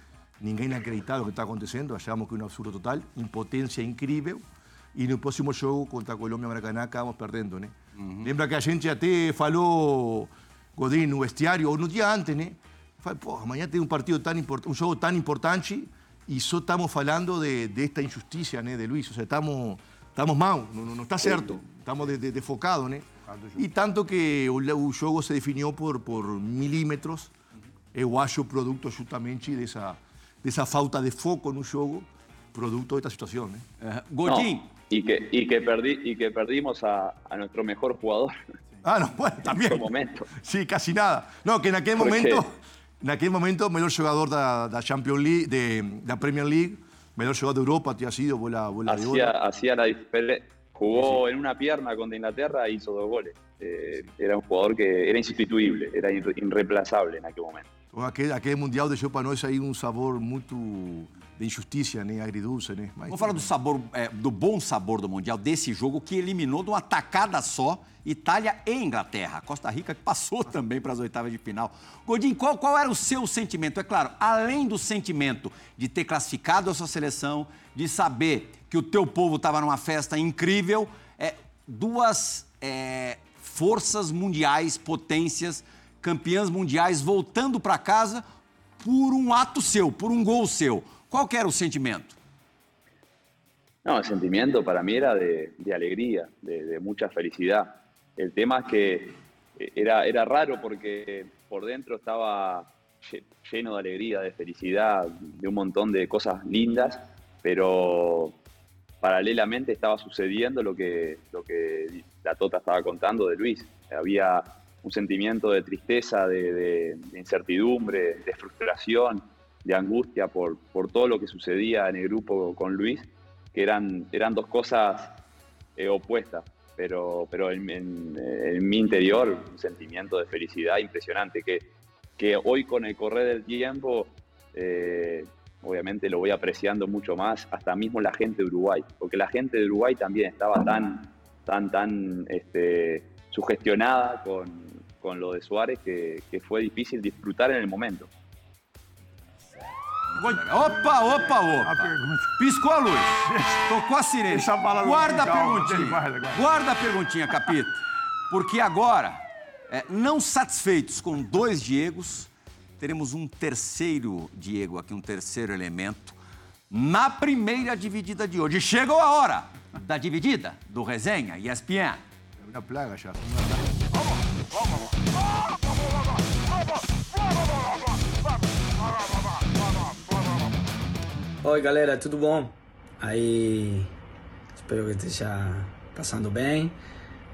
ninguém acreditava o que está acontecendo, achávamos que era um absurdo total, impotência incrível, e no próximo jogo contra a Colômbia Maracanã acabamos perdendo, né? Lembra que a gente até falou, Godín, no vestiário, ou no dia antes, né? Fala, pô, amanhã tem um partido tão importante, um jogo tão importante, e só estamos falando de, desta injustiça, né, de Luiz, ou seja, estamos, estamos mal, não, não está certo, estamos de- de- né? E tanto que o, o jogo se definiu por, por milímetros, eu acho produto justamente dessa, dessa falta de foco no jogo, producto de esta situación. ¿eh? É, No, y, que, y, que perdi- y que perdimos a, a nuestro mejor jugador Ah, no, bueno, en también. ese momento. Sí, casi nada. No, que en aquel ¿Por momento, aquel momento, melhor jogador da, da Champions League, de, da Premier League, melhor jogador de Europa, tinha sido, bola, bola de Hacía, ouro. hacía la diferencia. Jugó en una pierna contra Inglaterra e hizo dos goles. Eh, era un jugador que era insustituible, era irre- irreemplazable en aquel momento. Então, aquele, aquele Mundial deixou para nós aí um sabor muito de injustiça, né? Agridoce, né? Mas, vamos falar do sabor, é, do bom sabor do Mundial, desse jogo que eliminou de uma tacada só Itália e Inglaterra. Costa Rica que passou também para as oitavas de final. Godin, qual, qual era o seu sentimento? É claro, além do sentimento de ter classificado a sua seleção, de saber que o teu povo estava numa festa incrível, é, duas é, forças mundiais, potências, campeãs mundiais voltando para casa por um ato seu, por um gol seu. Qual era o sentimento? No, el sentimiento para mí era de, alegría, de, mucha felicidad. El tema es que eh, era, era raro porque por dentro estaba lle- lleno de alegría, de felicidad, de un montón de cosas lindas, pero paralelamente estaba sucediendo lo que, lo que la Tota estaba contando de Luis. Había un sentimiento de tristeza, de incertidumbre, de frustración, de angustia por, por todo lo que sucedía en el grupo con Luis, que eran, eran dos cosas eh, opuestas, pero, pero en, en- en mi interior un sentimiento de felicidad impresionante, que, que hoy con el correr del tiempo eh, obviamente lo voy apreciando mucho más, hasta mismo la gente de Uruguay, porque la gente de Uruguay también estaba tan, tan, tan este, sugestionada con, con lo de Suárez que, que fue difícil disfrutar en el momento. Opa, opa, opa. Piscou a luz. Tocou a sirene. Guarda a perguntinha. guarda, a perguntinha, Capita. Porque agora, é, não satisfeitos com dois Diegos, teremos um terceiro Diego aqui, um terceiro elemento, na primeira dividida de hoje. Chegou a hora da dividida do Resenha ESPN. É uma plaga já. Oi galera, tudo bom? Aí espero que esteja passando bem.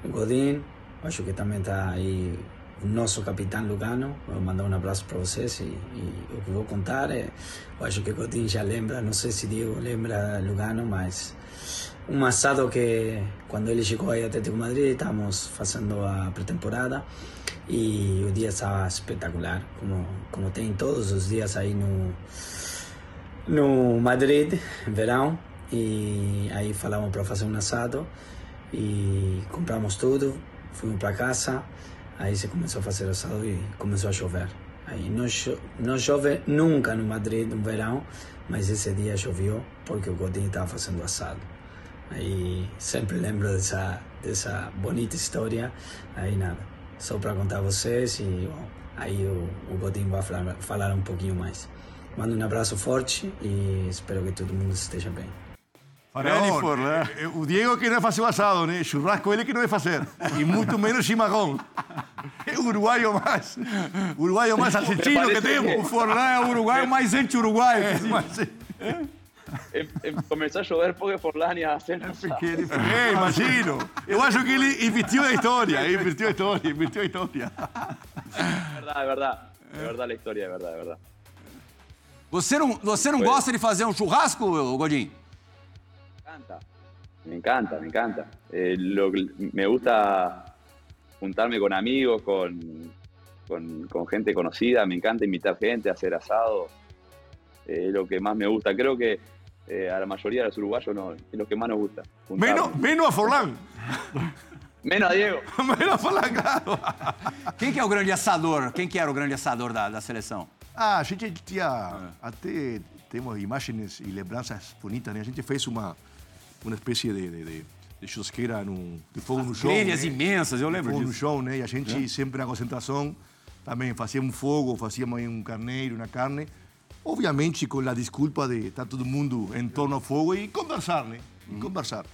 O Godin, acho que também está aí o nosso capitão Lugano. Vou mandar um abraço para vocês e, e o que vou contar é, eu acho que o Godin já lembra, não sei se Diego lembra Lugano, mas um assado que quando ele chegou aí a Atlético Madrid, estávamos fazendo a pré-temporada e o dia estava espetacular, como, como tem todos os dias aí no, no Madrid, verão, e aí falamos para fazer um assado e compramos tudo, fomos para casa, aí se começou a fazer assado e começou a chover. Aí não, cho não chove nunca no Madrid no verão, mas esse dia choveu porque o Godinho estava fazendo assado. Aí sempre lembro dessa, dessa bonita história, aí nada, só para contar a vocês e bom, aí o, o Godinho vai falar, falar um pouquinho mais. Mando um abraço forte e espero que todo mundo esteja bem. Faraón, Forlán. eh, o Diego que não é fazer o assado, né? Churrasco ele que não é fazer. E muito menos chimarrão. É o uruguaio mais. Uruguaio mais assassino que temos. que- O Forlan é o uruguaio mais anti-uruguaio. É, mas, comenzó a llover porque Forlán iba a hacer asado. é, imagino. Eu acho que ele investiu na história. Investiu a história, investiu a história. Es verdad, es verdad. Es verdad la historia, es verdad, es verdad. Você não, você não gosta de fazer um churrasco, Godinho? Me encanta, me encanta, me encanta. Eh, lo me gusta juntarme con amigos, con, con, con gente conocida, me encanta invitar gente hacer asado. Eh, lo que más me gusta. Creo que eh, a la mayoría de los uruguayos no, es lo que más nos gusta. Menos, menos a Forlán. Menos a Diego. Menos a Forlán, claro. Quem que é o grande assador? Quem que era o grande assador da, da seleção? Ah, a gente tinha. Até temos imagens e lembranças bonitas, né? A gente fez uma, uma espécie de, de, de, de churrasqueira no, de fogo no chão. Grelhas né? imensas, eu lembro fogo no disso. chão, né? E a gente sempre na concentração também fazia um fogo, aí um carneiro, uma carne. Obviamente com a desculpa de estar todo mundo em torno ao fogo e conversar, né? E conversar.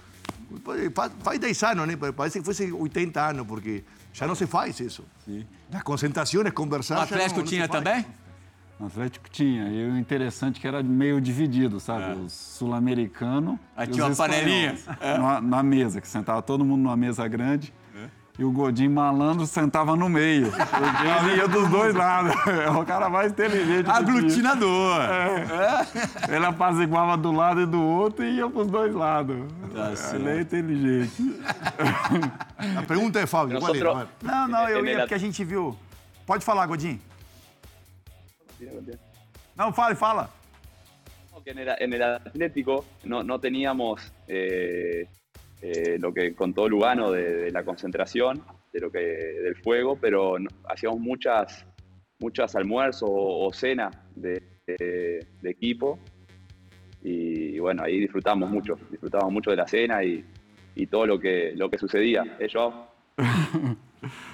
Faz, faz 10 anos, né? Parece que fosse 80 anos, porque já não se faz isso. Nas concentrações, conversar. O Atlético não- não tinha também? No Atlético tinha. E o interessante é que era meio dividido, sabe? É. O sul-americano. Aí e tinha os uma panelinha. espanhóis. Na, na mesa, que sentava todo mundo numa mesa grande. E o Godinho malandro sentava no meio. Ele ia dos dois lados. É o cara mais inteligente. Aglutinador. É. Ele apaziguava do lado e do outro e ia pros dois lados. Tá ele é inteligente. La pregunta es Fabio. ¿cuál era? Nosotros- A ver. Não, não, eu En ia porque a gente viu. Pode falar, Godinho. Não, fala, fala. que en el, en el Atlético no, no teníamos eh, eh, lo que contó Lugano de, de la concentración, de lo que, del fuego, pero no- hacíamos muchas, muchas almuerzos o, o cenas de, de- de equipo y, bueno, ahí disfrutamos mucho, disfrutamos mucho de la cena y, y todo lo que, lo que sucedía. Ellos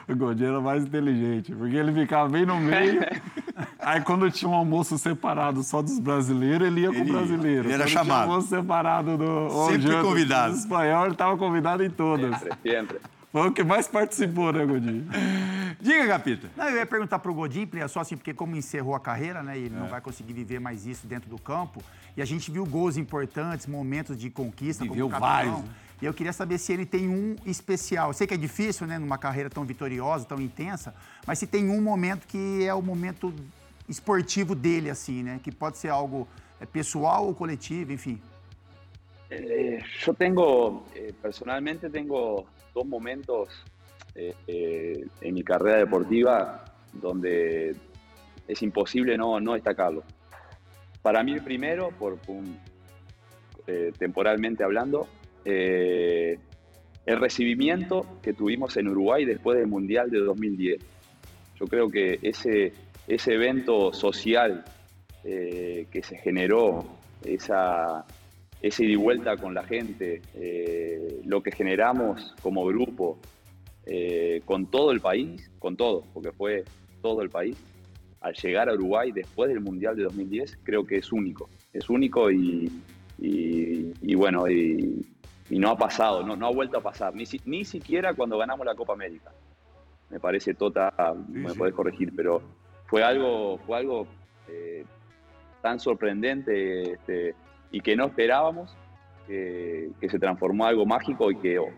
O Godinho era mais inteligente, porque ele ficava bem no meio. Aí quando tinha um almoço separado só dos brasileiros, ele ia com o brasileiro. Ele era Quando chamado. Tinha almoço separado do Sempre janta convidado. dos espanhol, ele estava convidado em todas. siempre, siempre. Foi o que mais participou, né, Godinho? Diga, Capita. Não, eu ia perguntar pro Godinho, Plia, só assim, porque como encerrou a carreira, né, e ele É. não vai conseguir viver mais isso dentro do campo, e a gente viu gols importantes, momentos de conquista Viveu como vários, né? E eu queria saber se ele tem um especial. Eu sei que é difícil, né, numa carreira tão vitoriosa, tão intensa, mas se tem um momento que é o momento esportivo dele, assim, né, que pode ser algo pessoal ou coletivo, enfim. Eh, yo tengo, eh, personalmente tengo dos momentos eh, eh, en mi carrera deportiva donde es imposible no, no destacarlo. Para mí el primero, por, eh, temporalmente hablando, eh, el recibimiento que tuvimos en Uruguay después del Mundial de 2010. Yo creo que ese, ese evento social eh, que se generó, esa, ese ida y vuelta con la gente, eh, lo que generamos como grupo, eh, con todo el país, con todo, porque fue todo el país, al llegar a Uruguay después del Mundial de 2010, creo que es único. Es único y, y- y bueno, y, y no ha pasado, no, no ha vuelto a pasar, ni, si- ni siquiera cuando ganamos la Copa América. Me parece Tota, me podés corregir, pero fue algo, fue algo eh, tan sorprendente este, y que no esperábamos, que, se transformó algo mágico y que oh,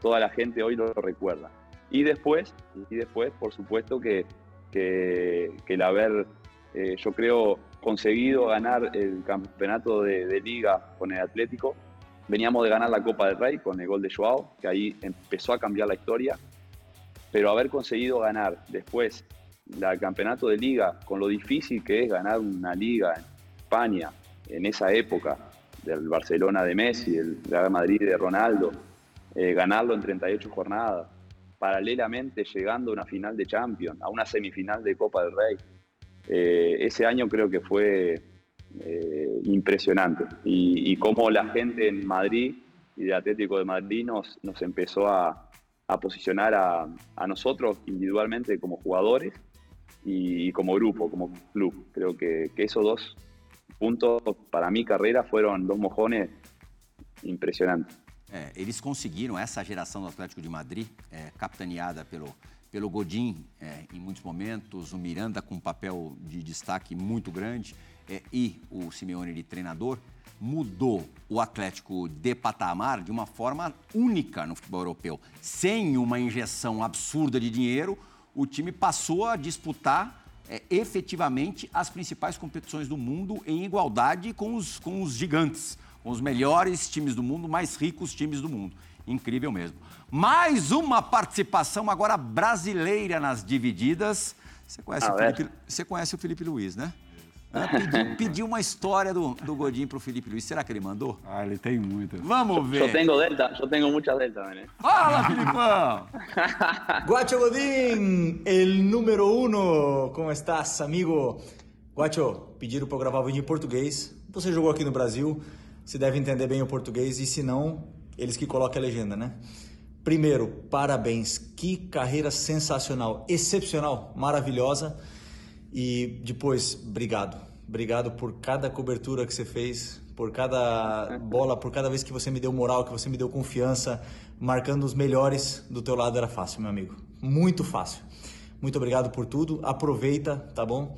toda la gente hoy lo recuerda. Y después, y después por supuesto, que, que, que el haber, eh, yo creo, conseguido ganar el campeonato de, de liga con el Atlético. Veníamos de ganar la Copa del Rey con el gol de Joao, que ahí empezó a cambiar la historia. Pero haber conseguido ganar después la- campeonato de liga, con lo difícil que es ganar una liga en España en esa época, del Barcelona de Messi, del Real Madrid de Ronaldo, eh, ganarlo en 38 jornadas, paralelamente llegando a una final de Champions, a una semifinal de Copa del Rey. Eh, ese año creo que fue eh, impresionante. Y, y cómo la gente en Madrid y del Atlético de Madrid nos, nos empezó a, a posicionar a, a nosotros individualmente como jugadores y, como grupo, como club. Creo que, que esos dos puntos para mi carrera fueron dos mojones impresionantes. É, eles conseguiram, essa geração do Atlético de Madrid, é, capitaneada pelo, pelo Godin é, em muitos momentos, o Miranda com um papel de destaque muito grande é, e o Simeone de treinador, mudou o Atlético de patamar de uma forma única no futebol europeu. Sem uma injeção absurda de dinheiro, o time passou a disputar é, efetivamente as principais competições do mundo em igualdade com os, com os gigantes, com os melhores times do mundo, mais ricos times do mundo. Incrível mesmo. Mais uma participação agora brasileira nas divididas. Você conhece, Ah, o, é? Felipe, você conhece o Felipe Luiz, né? Pediu, pediu uma história do, do Godinho pro Felipe Luiz. Será que ele mandou? Ah, ele tem muitas. Vamos ver. Tengo Delta, yo tengo muchas Delta también. ¿eh? Fala, Filipão! Guacho Godín, el número uno. Como estás, amigo? Guacho, pediram para eu gravar o vídeo em português. Você jogou aqui no Brasil, você deve entender bem o português e se não, eles que colocam a legenda, né? Primeiro, parabéns. Que carreira sensacional, excepcional, maravilhosa. E depois, obrigado. Obrigado por cada cobertura que você fez, por cada bola, por cada vez que você me deu moral, que você me deu confiança, marcando os melhores do teu lado era fácil, meu amigo. Muito fácil. Muito obrigado por tudo. Aproveita, tá bom?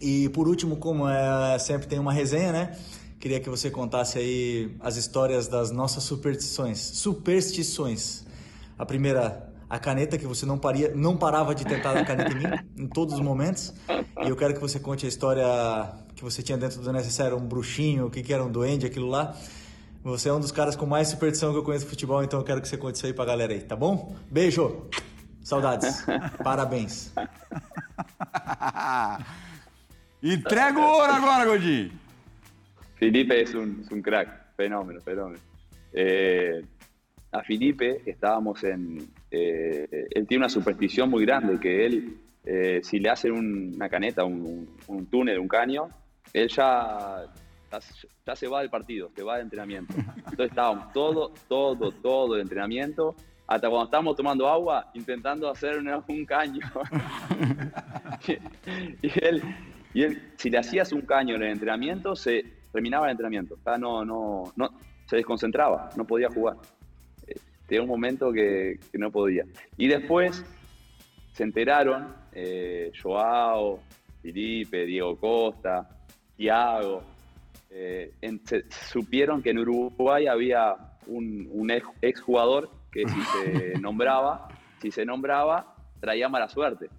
E por último, como é, sempre tem uma resenha, né? Queria que você contasse aí as histórias das nossas superstições. Superstições. A primeira, a caneta, que você não, paria, não parava de tentar dar caneta em mim, em todos os momentos. E eu quero que você conte a história que você tinha dentro do necessário, um bruxinho, o que, que era um duende, aquilo lá. Você é um dos caras com mais superstição que eu conheço no futebol, então eu quero que você conte isso aí pra galera aí, tá bom? Beijo! Saudades. Parabéns. Entrega o ouro agora, Godinho. Felipe un, es un crack, fenómeno, fenómeno. Eh, a Felipe estábamos en... eh, él tiene una superstición muy grande, que él, eh, si le hacen un- una caneta, un, un túnel, un caño, él ya, ya, se va del partido, se va del entrenamiento. Entonces estábamos todo, todo, todo el entrenamiento, hasta cuando estábamos tomando agua, intentando hacer un caño. y, él, y él, si le hacías un caño en el entrenamiento, se terminaba el entrenamiento. Ya no, no, no, se desconcentraba, no podía jugar. Tenía un momento que, que no podía. Y después se enteraron eh, Joao, Felipe, Diego Costa, Thiago. eh, en- se- supieron que en Uruguay había un, un ex, exjugador que si se nombraba, si se nombraba, traía mala suerte.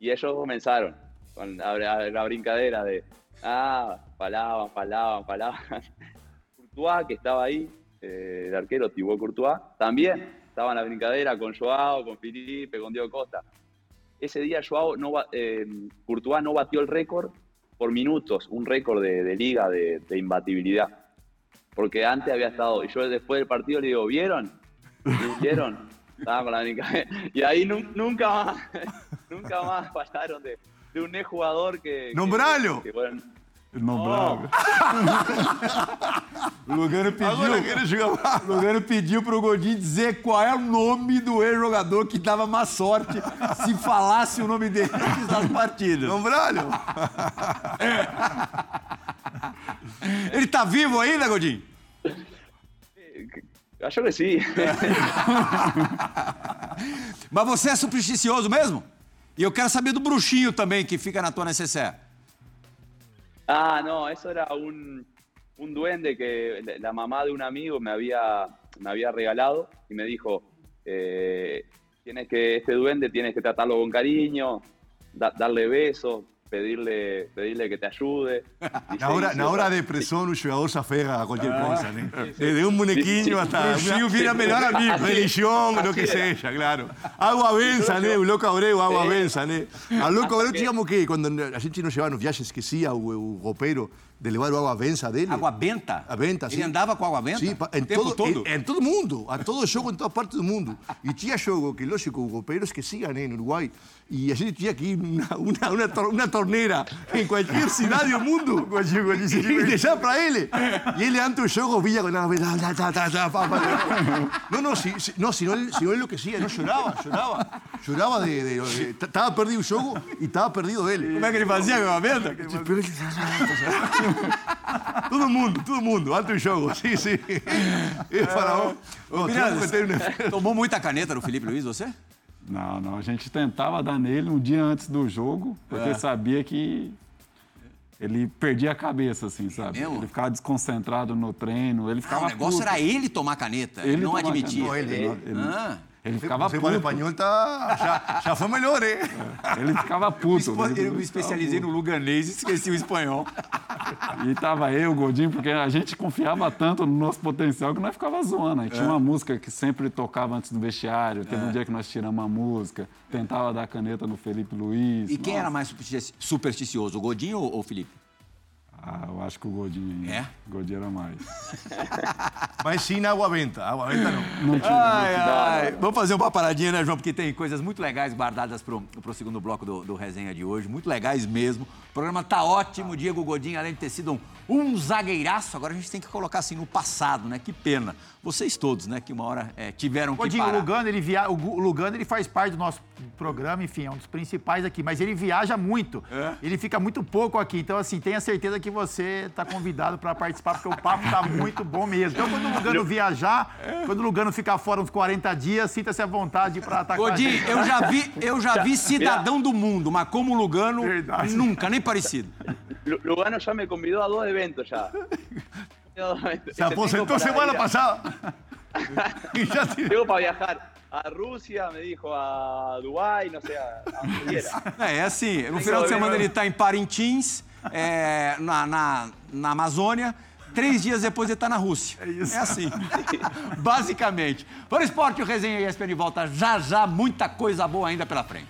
Y ellos comenzaron con la, la- la brincadera de, ah, palaban, palaban, palaban. Courtois, que estaba ahí, eh, el arquero Thibaut Courtois, también estaba en la brincadera con Joao, con Felipe, con Diego Costa. Ese día Joao no, eh, Courtois no batió el récord por minutos, un récord de, de liga de, de imbatibilidad. Porque antes había estado, y yo después del partido le digo, ¿vieron? ¿Vieron? Estaba con la brincadera. Y ahí nu- nunca más, nunca más fallaron de, de un ex jugador que... que- Nombralo. que, bueno, Ele não brava. O Lugano pediu. O Lugano pediu pro Godinho dizer qual é o nome do ex-jogador que dava má sorte se falasse o nome dele nas partidas. Nombralo. Ele tá vivo ainda, Godinho? yo que sí. Mas você é supersticioso mesmo? E eu quero saber do bruxinho também que fica na tua necessaire. Ah, no, eso era un, un duende que la- mamá de un amigo me había, me había regalado y me dijo, eh, tienes que, este duende tienes que tratarlo con cariño, da- darle besos, pedirle, pedirle que te ayude. Y Na sí, hora, sí, na o hora sea, de pressão, o jogador se afega a qualquer coisa, né? Desde um bonequinho até Bruxinho vira melhor amigo. religião, o que seja, claro. Água bença, né? O louco Abreu, água bença, né? A louco Abreu tínhamos que, quando a gente nos levava nos viagens, esquecia o, o roupeiro de levar o água bença dele. Água benta? A benta, Ele sim. andava com água benta? Sim, pa- em o tempo todo, todo? Em, em todo mundo, a todo jogo, em toda parte do mundo. E tinha jogo que, lógico, o roupeiro esquecia, né, no Uruguai. E a gente tinha que ir uma, uma, uma, tor- uma torneira em qualquer cidade do mundo e deixar para ele. E ele, antes do jogo, via com a tá, tá, tá, tá, pá, pá. Não, não, se, se, não, senão ele, senão ele enlouquecia, não chorava, chorava. Chorava de. Estava perdido o jogo e estava perdido ele. Como é que ele fazia com a benta? Todo mundo, todo mundo, antes do jogo, sim, sim. E faraó. Oh, Miranda, ter um- tomou muita caneta no Felipe Luiz, você? Não, não. A gente tentava dar nele um dia antes do jogo, porque É. sabia que ele perdia a cabeça, assim, sabe? mesmo? Ele ficava desconcentrado no treino, ele Ah, ficava o negócio puto. era ele tomar caneta, ele, não tomava admitia. caneta. Ele- ele, Ah. ele ficava Você puto. fala espanhol, tá, já, já foi melhor, hein? Ele ficava puto. Eu ele me especializei no luganês e esqueci o espanhol. E tava eu, o Godinho, porque a gente confiava tanto no nosso potencial que nós ficava zoando. Aí É. tinha uma música que sempre tocava antes do vestiário. Teve um dia que nós tiramos uma música, tentava dar caneta no Felipe Luiz. E quem Nossa. era mais superstici- supersticioso, o Godinho ou o Felipe? Ah, eu acho que o Godinho. É? O Godinho era mais. Mas sim na água benta, água benta não. Ai, ai. Vamos fazer uma paradinha, né, João? Porque tem coisas muito legais guardadas pro, pro segundo bloco do, do resenha de hoje. Muito legais mesmo. O programa tá ótimo. Diego Godinho, além de ter sido um, um zagueiraço, agora a gente tem que colocar assim no passado, né? Que pena. Vocês todos, né? Que uma hora é, tiveram que Godinho, o parar. Lugano, ele via... o Lugano ele faz parte do nosso programa, enfim, é um dos principais aqui. Mas ele viaja muito. É? Ele fica muito pouco aqui. Então, assim, tenha certeza que você está convidado para participar, porque o papo tá muito bom mesmo. Então, quando o Lugano viajar, quando o Lugano ficar fora uns 40 dias, sinta-se à vontade para atacar. Godinho, eu já vi, eu já vi cidadão do mundo, mas como Lugano, Verdade. nunca, nem parecido. Lu- Lugano ya me convidó a dos eventos ya. Se aposentó semana pasada. Y ya tiene- Tengo para viajar a Rusia, me dijo, a Dubái, no sé, a, a. É, é assim, no final de semana ele está em Parintins, é, na, na, na Amazônia, três dias depois ele está na Rússia. É isso. É assim, basicamente. Para o esporte, o Resenha ESPN volta já já, muita coisa boa ainda pela frente.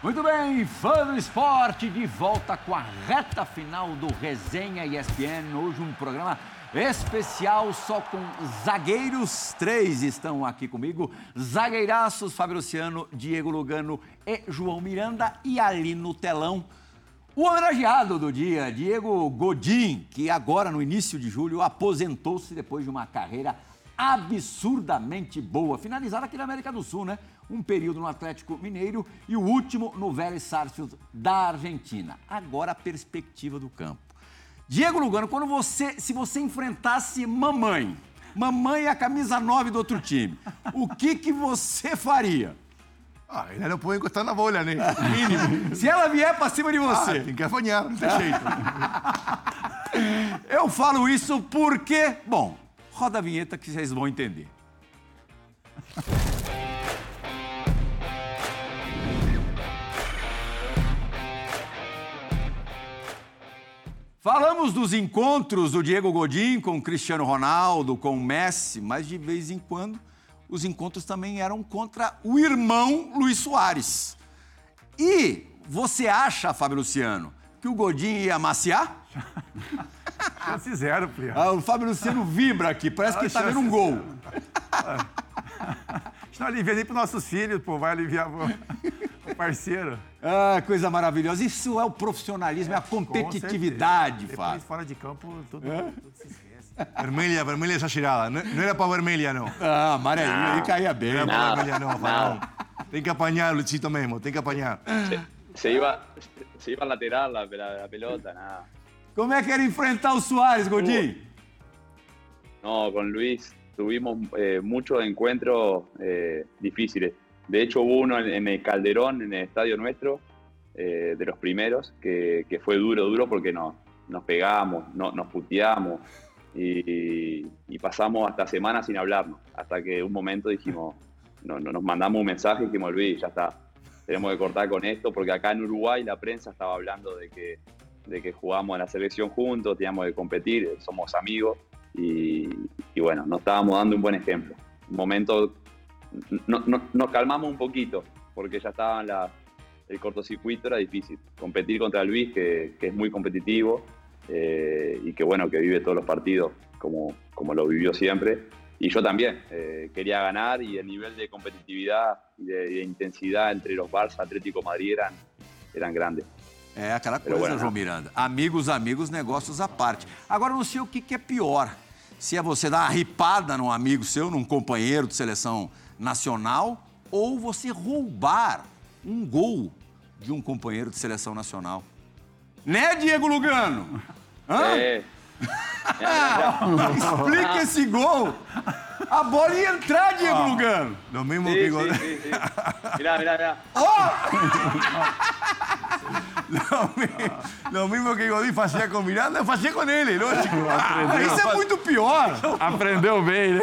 Muito bem, fã do esporte, de volta com a reta final do Resenha ESPN. Hoje um programa especial só com zagueiros. Três estão aqui comigo. Zagueiraços, Fábio Luciano, Diego Lugano e João Miranda. E ali no telão, o homenageado do dia, Diego Godin, que agora, no início de julho, aposentou-se depois de uma carreira absurdamente boa, finalizada aqui na América do Sul, né? Um período no Atlético Mineiro e o último no Vélez Sarsfield da Argentina. Agora a perspectiva do campo. Diego Lugano, quando você, se você enfrentasse mamãe, mamãe é a camisa 9 do outro time, o que que você faria? Ah, ela não pode encostar na bola, né? Mínimo. Se ela vier pra cima de Ah, você. tem que afanhar, não tem jeito. Eu falo isso porque, bom, roda a vinheta que vocês vão entender. Falamos dos encontros do Diego Godin com o Cristiano Ronaldo, com o Messi, mas de vez em quando os encontros também eram contra o irmão Luiz Soares. E você acha, Fábio Luciano, que o Godin ia amaciar? Chance zero, Plea. Ah, o Fábio Luciano vibra aqui, parece que está vendo um gol. Isso não alivia nem para nossos filhos, pô. Vai aliviar parceiro. Ah, coisa maravilhosa. Isso é o profissionalismo, é a Com competitividade. Fábio. Fora de campo, tudo, tudo se esquece. Vermelha, vermelha exagerada. Não, não era para vermelha, não. Ah, amarelinho aí caía bem. Não era para vermelha, não, Rafael. Tem que apanhar, Luchito mesmo, tem que apanhar. Se iba, se iba a lateral la, la- la pelota, nada. Como é que era enfrentar o Soares, Godinho? No, con Luis tuvimos eh, muchos encuentros eh, difíciles. De hecho, hubo uno en, el Calderón, en el estadio nuestro, eh, de los primeros, que, fue duro, duro porque nos, pegamos, no- nos puteamos y, pasamos hasta semanas sin hablarnos. Hasta que un momento dijimos, no, no- nos mandamos un mensaje y dijimos, Luis, ya está, tenemos que cortar con esto, porque acá en Uruguay la prensa estaba hablando de que, de que jugamos en la selección juntos, teníamos que competir, somos amigos y, y bueno, nos estábamos dando un buen ejemplo. Un momento, no- no- nos calmamos un poquito, porque ya estaba la- el cortocircuito, era difícil. Competir contra Luis, que, que es muy competitivo eh, y que bueno, que vive todos los partidos como, como lo vivió siempre. Y yo también, eh, quería ganar y el nivel de competitividad y de, de intensidad entre los Barça, Atlético Madrid eran, eran grandes. É aquela coisa, bueno, João Miranda. Amigos, amigos, negócios à parte. Agora, não sei o que, que é pior. Se é você dar uma ripada num amigo seu, num companheiro de seleção nacional, ou você roubar um gol de um companheiro de seleção nacional. Né, Diego Lugano? Hã? Ya. Explica esse gol. A bola ia entrar, Diego Lugano. Lo mismo Sí, que sí, Godín. sí, sí. Mirá, mirá, mirá. Mi- lo mismo que Godín hacía con Miranda, hacía con él, lógico. Ah, isso é muito pior. Aprendeu bem, né?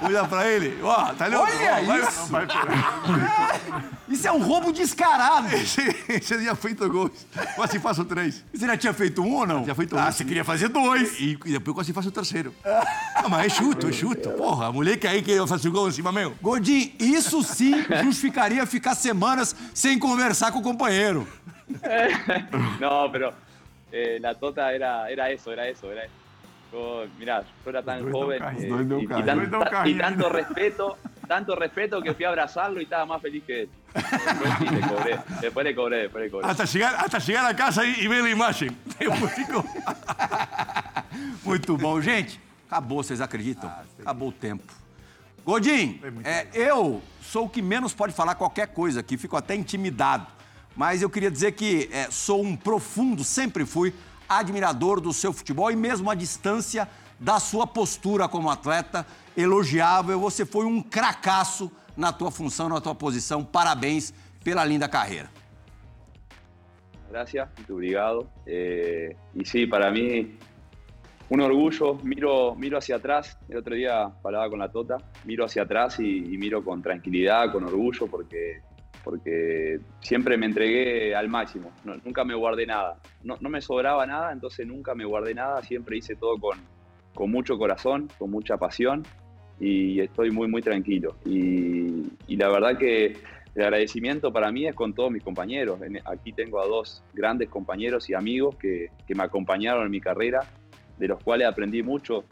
Cuida para él. Ó, tá louco. Olha Ó, vai- isso. Isso é um roubo descarado. Esse dia feito gols. Quase faço três. Você já tinha feito um ou não? Já feito ah, um, você sim. queria fazer dois. E, e depois quase faço o terceiro. Ah, mas é chuto, é chuto. Porra, moleque aí que faz o gol em cima meu. Godinho, isso sim justificaria ficar semanas sem conversar com o companheiro. No, pero eh, la tota era, era eso, era eso. Era, yo, mirá, yo era tan joven dão eh, y, tan- ta- tanto respeto, tanto respeto que fui a abrazarlo y estaba más feliz que él. Después sí, le cobré, después le cobré, después le cobré. Hasta llegar, hasta llegar a casa y, y ver la imagen. Depois fico- Muito bom, gente. Acabou, vocês acreditam? Acabou o tempo. Godinho, é, eu sou o que menos pode falar qualquer coisa aqui, fico até intimidado. Mas eu queria dizer que é, sou um profundo, sempre fui, admirador do seu futebol e mesmo à distância da sua postura como atleta, elogiável. Você foi um cracaço na tua função, na tua posição. Parabéns pela linda carreira. Gracias, obrigado. Eh, y sí, para mí un orgullo, miro, miro hacia atrás, el otro día hablaba con la Tota, miro hacia atrás y miro con tranquilidad, con orgullo, porque, porque siempre me entregué al máximo, No- nunca me guardé nada, no, no me sobraba nada, entonces nunca me guardé nada, siempre hice todo con, con mucho corazón, con mucha pasión y estoy muy, muy tranquilo. Y, y la verdad que el agradecimiento para mí es con todos mis compañeros. Aquí tengo a dos grandes compañeros y amigos que, que me acompañaron en mi carrera, de los cuales aprendí mucho.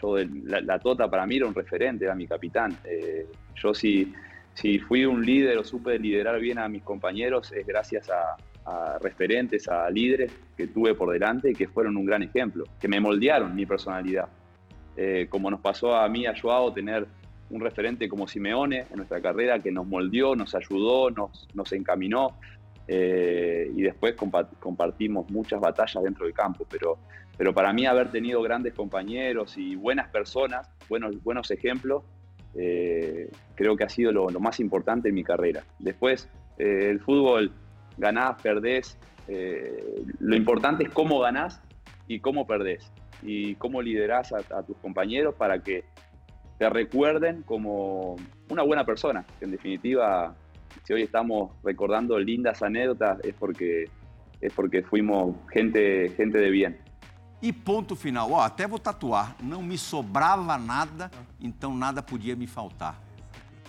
Yo, la, la Tota para mí era un referente, era mi capitán. Eh, yo si, si fui un líder o supe liderar bien a mis compañeros es gracias a, a referentes, a líderes que tuve por delante y que fueron un gran ejemplo, que me moldearon mi personalidad. Eh, como nos pasó a mí, a Joao, tener un referente como Simeone en nuestra carrera que nos moldeó, nos ayudó, nos, nos encaminó eh, y después compa- compartimos muchas batallas dentro del campo. Pero, pero para mí haber tenido grandes compañeros y buenas personas, buenos, buenos ejemplos, eh, creo que ha sido lo, más importante en mi carrera. Después, eh, el fútbol, ganás, perdés, eh, lo importante es cómo ganás y cómo perdés y cómo liderás a, a tus compañeros para que te recuerden como una buena persona. En definitiva, si hoy estamos recordando lindas anécdotas es porque, es porque fuimos gente, gente de bien. E ponto final. Ó, até vou tatuar. Não me sobrava nada, então nada podia me faltar.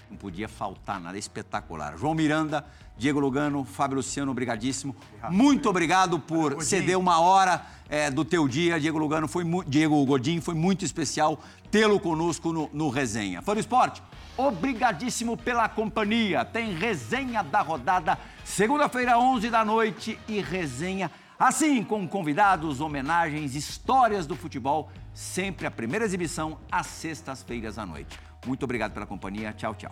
Não podia faltar nada. Espetacular. João Miranda, Diego Lugano, Fábio Luciano, obrigadíssimo. Muito obrigado por ceder uma hora é, do teu dia. Diego Lugano foi mu- Diego Godin, foi muito especial tê-lo conosco no, no Resenha. Fã do Esporte, obrigadíssimo pela companhia. Tem resenha da rodada, segunda-feira, 11 da noite, e resenha assim com convidados, homenagens, histórias do futebol, sempre a primeira exibição às sextas-feiras à noite. Muito obrigado pela companhia. Tchau, tchau.